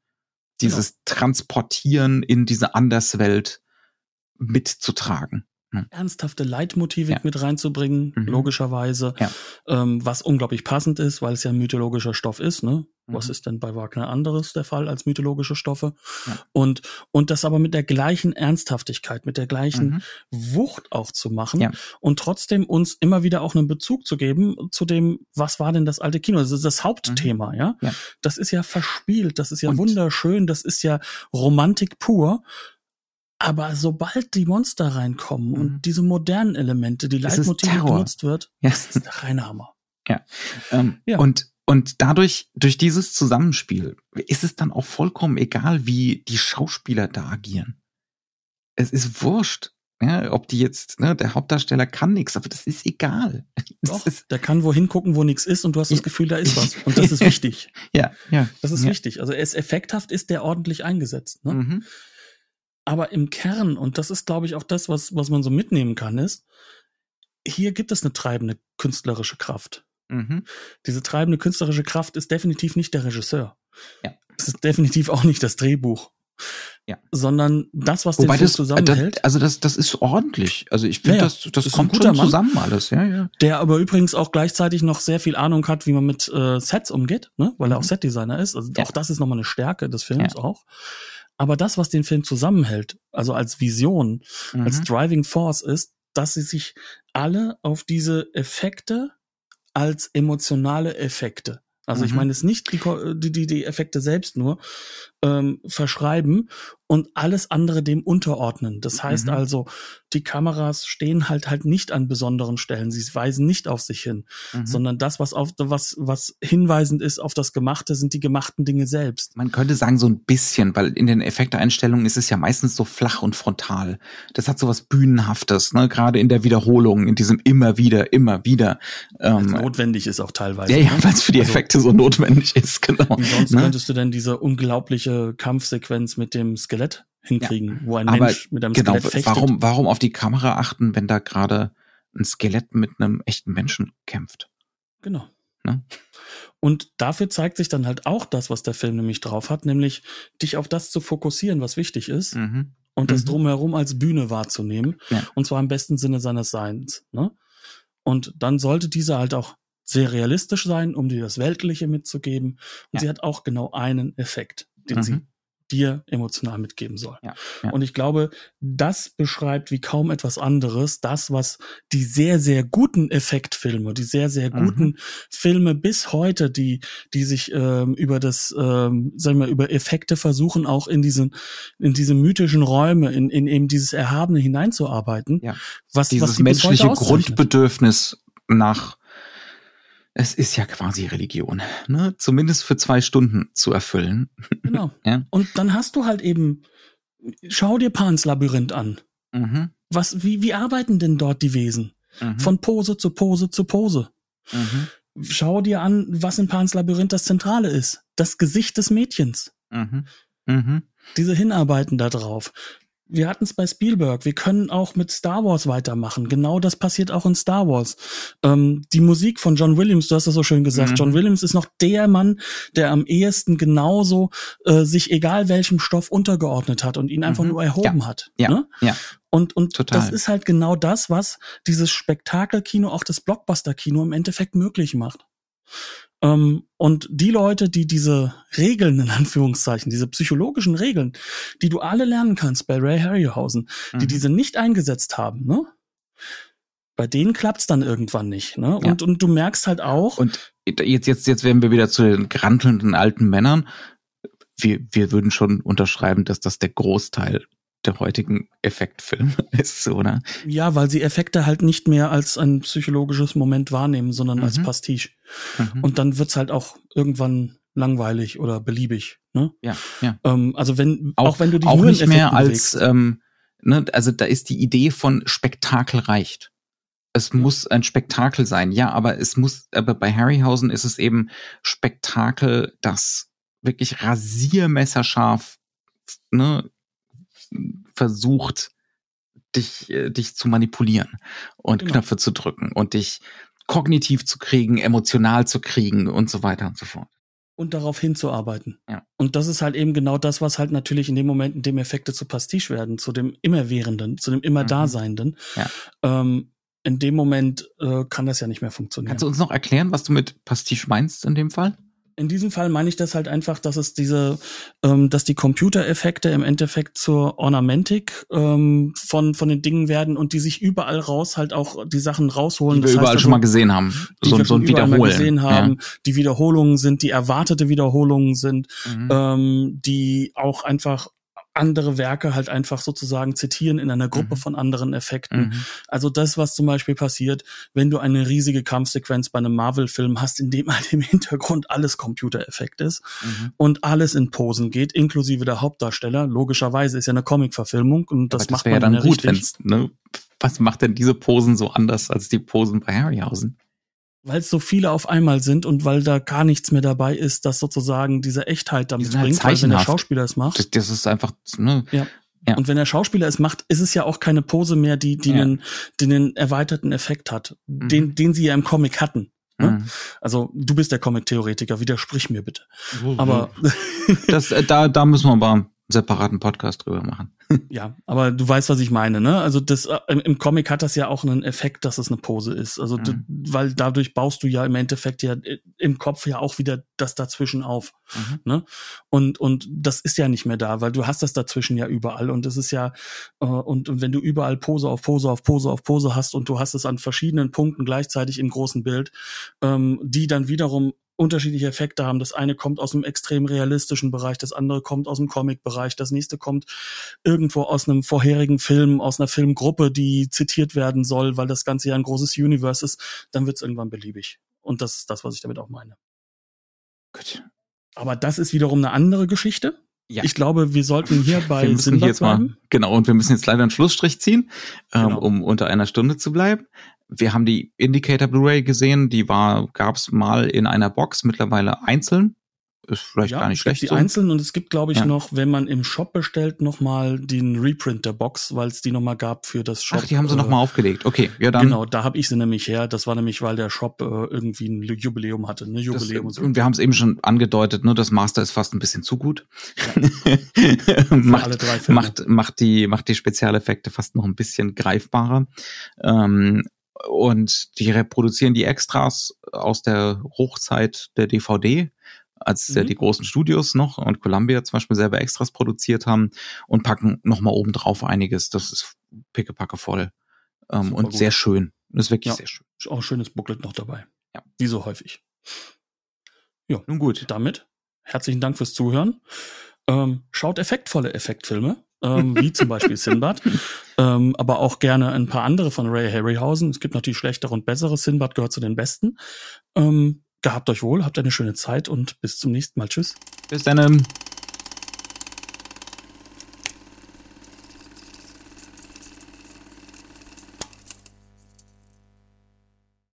dieses Transportieren in diese Anderswelt mitzutragen. Hm. ernsthafte Leitmotivik Ja. mit reinzubringen, Mhm. logischerweise, Ja. ähm, was unglaublich passend ist, weil es ja ein mythologischer Stoff ist. Ne? Was Mhm. ist denn bei Wagner anderes der Fall als mythologische Stoffe? Ja. Und, und das aber mit der gleichen Ernsthaftigkeit, mit der gleichen Mhm. Wucht auch zu machen und trotzdem uns immer wieder auch einen Bezug zu geben zu dem, was war denn das alte Kino? Das ist das Hauptthema, ja? Mhm. Ja. Das ist ja verspielt, das ist ja Und- wunderschön, das ist ja Romantik pur. Aber sobald die Monster reinkommen Mhm. und diese modernen Elemente, die Leitmotive benutzt wird, Ja. das ist der reine Hammer. Ähm, Ja. Und und dadurch durch dieses Zusammenspiel ist es dann auch vollkommen egal, wie die Schauspieler da agieren. Es ist wurscht, ja, ob die jetzt ne, der Hauptdarsteller kann nichts, aber das ist egal. Das Doch, ist, der kann wohin gucken, wo nichts ist und du hast das Ja. Gefühl, da ist was. Und das ist wichtig. ja, ja, Das ist ja. wichtig. Also er ist effekthaft, ist der ordentlich eingesetzt. Ne? Mhm. Aber im Kern, und das ist, glaube ich, auch das, was, was man so mitnehmen kann, ist, hier gibt es eine treibende künstlerische Kraft. Mhm. Diese treibende künstlerische Kraft ist definitiv nicht der Regisseur. Ja. Es ist definitiv auch nicht das Drehbuch. Ja. Sondern das, was Wobei den Film das, zusammenhält. das, also das, das ist ordentlich. Also ich finde, Ja, das, das Ist ein kommt guter schon Mann. zusammen alles. Ja, ja. der aber übrigens auch gleichzeitig noch sehr viel Ahnung hat, wie man mit äh, Sets umgeht, ne? weil er auch Mhm. Setdesigner ist. Also Ja. auch das ist nochmal eine Stärke des Films Ja. auch. Aber das, was den Film zusammenhält, also als Vision, als Mhm. Driving Force ist, dass sie sich alle auf diese Effekte als emotionale Effekte, also ich Mhm. meine es nicht die, die, die Effekte selbst nur, ähm, verschreiben und alles andere dem unterordnen. Das heißt Mhm. also, die Kameras stehen halt halt nicht an besonderen Stellen. Sie weisen nicht auf sich hin, Mhm. sondern das, was auf, was, was hinweisend ist auf das Gemachte, sind die gemachten Dinge selbst. Man könnte sagen, so ein bisschen, weil in den Effekteinstellungen ist es ja meistens so flach und frontal. Das hat so was Bühnenhaftes, ne? Gerade in der Wiederholung, in diesem immer wieder, immer wieder. Was Ähm, notwendig ist auch teilweise. ja, ja, ne? weil es für die Also, Effekte so notwendig ist, genau. Wie sonst Ne? könntest du denn diese unglaubliche Kampfsequenz mit dem Skelett hinkriegen, wo ein Aber Mensch mit einem Genau, Skelett fechtet? warum, warum auf die Kamera achten, wenn da gerade ein Skelett mit einem echten Menschen kämpft? Genau. Ne? Und dafür zeigt sich dann halt auch das, was der Film nämlich drauf hat, nämlich dich auf das zu fokussieren, was wichtig ist Mhm. und das Mhm. drumherum als Bühne wahrzunehmen. Ja. Und zwar im besten Sinne seines Seins. Ne? Und dann sollte diese halt auch sehr realistisch sein, um dir das Weltliche mitzugeben. Und Ja. sie hat auch genau einen Effekt, den Mhm. sie dir emotional mitgeben soll. Ja, ja. Und ich glaube, das beschreibt wie kaum etwas anderes das, was die sehr, sehr guten Effektfilme, die sehr, sehr Mhm. guten Filme bis heute, die, die sich ähm, über das, ähm, sagen wir, über Effekte versuchen, auch in diesen, in diese mythischen Räume, in, in eben dieses Erhabene hineinzuarbeiten. Ja. Was, was Dieses heute menschliche. Grundbedürfnis nach, es ist ja quasi Religion, ne? Zumindest für zwei Stunden zu erfüllen. Genau. Ja. Und dann hast du halt eben, schau dir Pans Labyrinth an. Mhm. Was, wie, wie arbeiten denn dort die Wesen? Mhm. Von Pose zu Pose zu Pose. mhm. Schau dir an, was in Pans Labyrinth das Zentrale ist. Das Gesicht des Mädchens. Mhm. Mhm. Diese Hinarbeiten da drauf. Wir hatten es bei Spielberg. Wir können auch mit Star Wars weitermachen. Genau das passiert auch in Star Wars. Ähm, die Musik von John Williams, du hast das so schön gesagt. Mhm. John Williams ist noch der Mann, der am ehesten genauso äh, sich egal welchem Stoff untergeordnet hat und ihn einfach Mhm. nur erhoben hat. Ja. Ne? Ja. Und, und Total. das ist halt genau das, was dieses Spektakelkino, auch das Blockbuster-Kino im Endeffekt möglich macht. Ähm, und die Leute, die diese Regeln, in Anführungszeichen, diese psychologischen Regeln, die du alle lernen kannst bei Ray Harryhausen, die Mhm. diese nicht eingesetzt haben, ne? Bei denen klappt's dann irgendwann nicht, ne? Ja. Und, und du merkst halt auch, Und jetzt, jetzt, jetzt werden wir wieder zu den grantelnden alten Männern. Wir, wir würden schon unterschreiben, dass das der Großteil der heutigen Effektfilme ist, oder? ja, weil sie Effekte halt nicht mehr als ein psychologisches Moment wahrnehmen, sondern als Mhm. Pastiche. Mhm. Und dann wird's halt auch irgendwann langweilig oder beliebig. Ne? ja, ja. Ähm, also wenn Auch- auch, wenn du dich Auch nur nicht mehr als, ähm, ne, also da ist die Idee von Spektakel reicht. Es muss ein Spektakel sein, ja, aber es muss, aber bei Harryhausen ist es eben Spektakel, das wirklich rasiermesserscharf, ne, versucht, dich, äh, dich zu manipulieren und Genau. Knöpfe zu drücken und dich kognitiv zu kriegen, emotional zu kriegen und so weiter und so fort. und darauf hinzuarbeiten. Ja. Und das ist halt eben genau das, was halt natürlich in dem Moment, in dem Effekte zu Pastiche werden, zu dem Immerwährenden, zu dem immer Mhm. Daseinenden. Ja. Ähm, in dem Moment äh, kann das ja nicht mehr funktionieren. Kannst du uns noch erklären, was du mit Pastiche meinst in dem Fall? In diesem Fall meine ich das halt einfach, dass es diese, ähm, dass die Computereffekte im Endeffekt zur Ornamentik ähm, von von den Dingen werden und die sich überall raus halt auch die Sachen rausholen. Die wir Das heißt überall also, schon mal gesehen haben. die So, wir so ein schon überall mal Wiederholen. gesehen haben, die Wiederholungen sind, die erwartete Wiederholungen sind, Ja. Mhm. ähm, die auch einfach andere Werke halt einfach sozusagen zitieren in einer Gruppe Mhm. von anderen Effekten. Mhm. Also das, was zum Beispiel passiert, wenn du eine riesige Kampfsequenz bei einem Marvel-Film hast, in dem halt im Hintergrund alles Computereffekt ist Mhm. und alles in Posen geht, inklusive der Hauptdarsteller. Logischerweise ist ja eine Comic-Verfilmung und das Aber macht man ja dann gut, richtig, ne? Was macht denn diese Posen so anders als die Posen bei Harryhausen? Weil es so viele auf einmal sind und weil da gar nichts mehr dabei ist, das sozusagen diese Echtheit damit sind halt bringt, weil wenn der. Schauspieler es macht. Das, das ist einfach, ne? Ja. Und wenn der Schauspieler es macht, ist es ja auch keine Pose mehr, die, die, Ja. einen, die einen erweiterten Effekt hat, den, den sie ja im Comic hatten. Ne? Mhm. Also du bist der Comic-Theoretiker, widersprich mir bitte. Aber das, äh, da, da müssen wir aber separaten Podcast drüber machen. ja, aber du weißt, was ich meine, ne? Also das äh, im, Comic hat das ja auch einen Effekt, dass es eine Pose ist. Also du, Mhm. weil dadurch baust du ja im Endeffekt ja äh, im Kopf ja auch wieder das dazwischen auf. Mhm. Ne? Und, und das ist ja nicht mehr da, weil du hast das dazwischen ja überall und es ist ja, äh, und, und wenn du überall Pose auf Pose auf Pose auf Pose hast und du hast es an verschiedenen Punkten gleichzeitig im großen Bild, ähm, die dann wiederum unterschiedliche Effekte haben. Das eine kommt aus einem extrem realistischen Bereich, das andere kommt aus dem Comic-Bereich, das nächste kommt irgendwo aus einem vorherigen Film, aus einer Filmgruppe, die zitiert werden soll, weil das Ganze ja ein großes Universe ist, dann wird es irgendwann beliebig. Und das ist das, was ich damit auch meine. Gut. Aber das ist wiederum eine andere Geschichte. Ja. Ich glaube, wir sollten hier bei wir müssen hier jetzt mal, genau, und wir müssen jetzt leider einen Schlussstrich ziehen, ähm, Genau. um unter einer Stunde zu bleiben. Wir haben die Indicator Blu-ray gesehen, die war, gab's mal in einer Box, mittlerweile einzeln. Ist vielleicht gar nicht es gibt schlecht die so. einzelnen und es gibt, glaube ich, Ja. noch, wenn man im Shop bestellt, noch mal den Reprint der Box, weil es die noch mal gab für das Shop. Ach, die haben sie äh, noch mal aufgelegt. Okay, ja dann. Genau, da habe ich sie nämlich her. Das war nämlich, weil der Shop äh, irgendwie ein Jubiläum hatte, ne Das, Jubiläum und so. und wir haben es eben schon angedeutet, ne, das Master ist fast ein bisschen zu gut. alle macht, drei Filme. macht, macht die, macht die Spezialeffekte fast noch ein bisschen greifbarer. Ähm, und die reproduzieren die Extras aus der Hochzeit der DVD, als Mhm. die großen Studios noch und Columbia zum Beispiel selber Extras produziert haben und packen nochmal oben drauf einiges. Das ist pickepacke voll. Ähm, und gut. sehr schön. Das ist wirklich Ja. sehr schön. Auch ein schönes Booklet noch dabei. Ja. Wie so häufig. Nun gut. Damit herzlichen Dank fürs Zuhören. Ähm, schaut effektvolle Effektfilme, ähm, wie zum Beispiel Sinbad, ähm, aber auch gerne ein paar andere von Ray Harryhausen. Es gibt natürlich schlechtere und bessere. Sinbad gehört zu den besten. Ähm, gehabt euch wohl, habt eine schöne Zeit und bis zum nächsten Mal. Tschüss. Bis dann.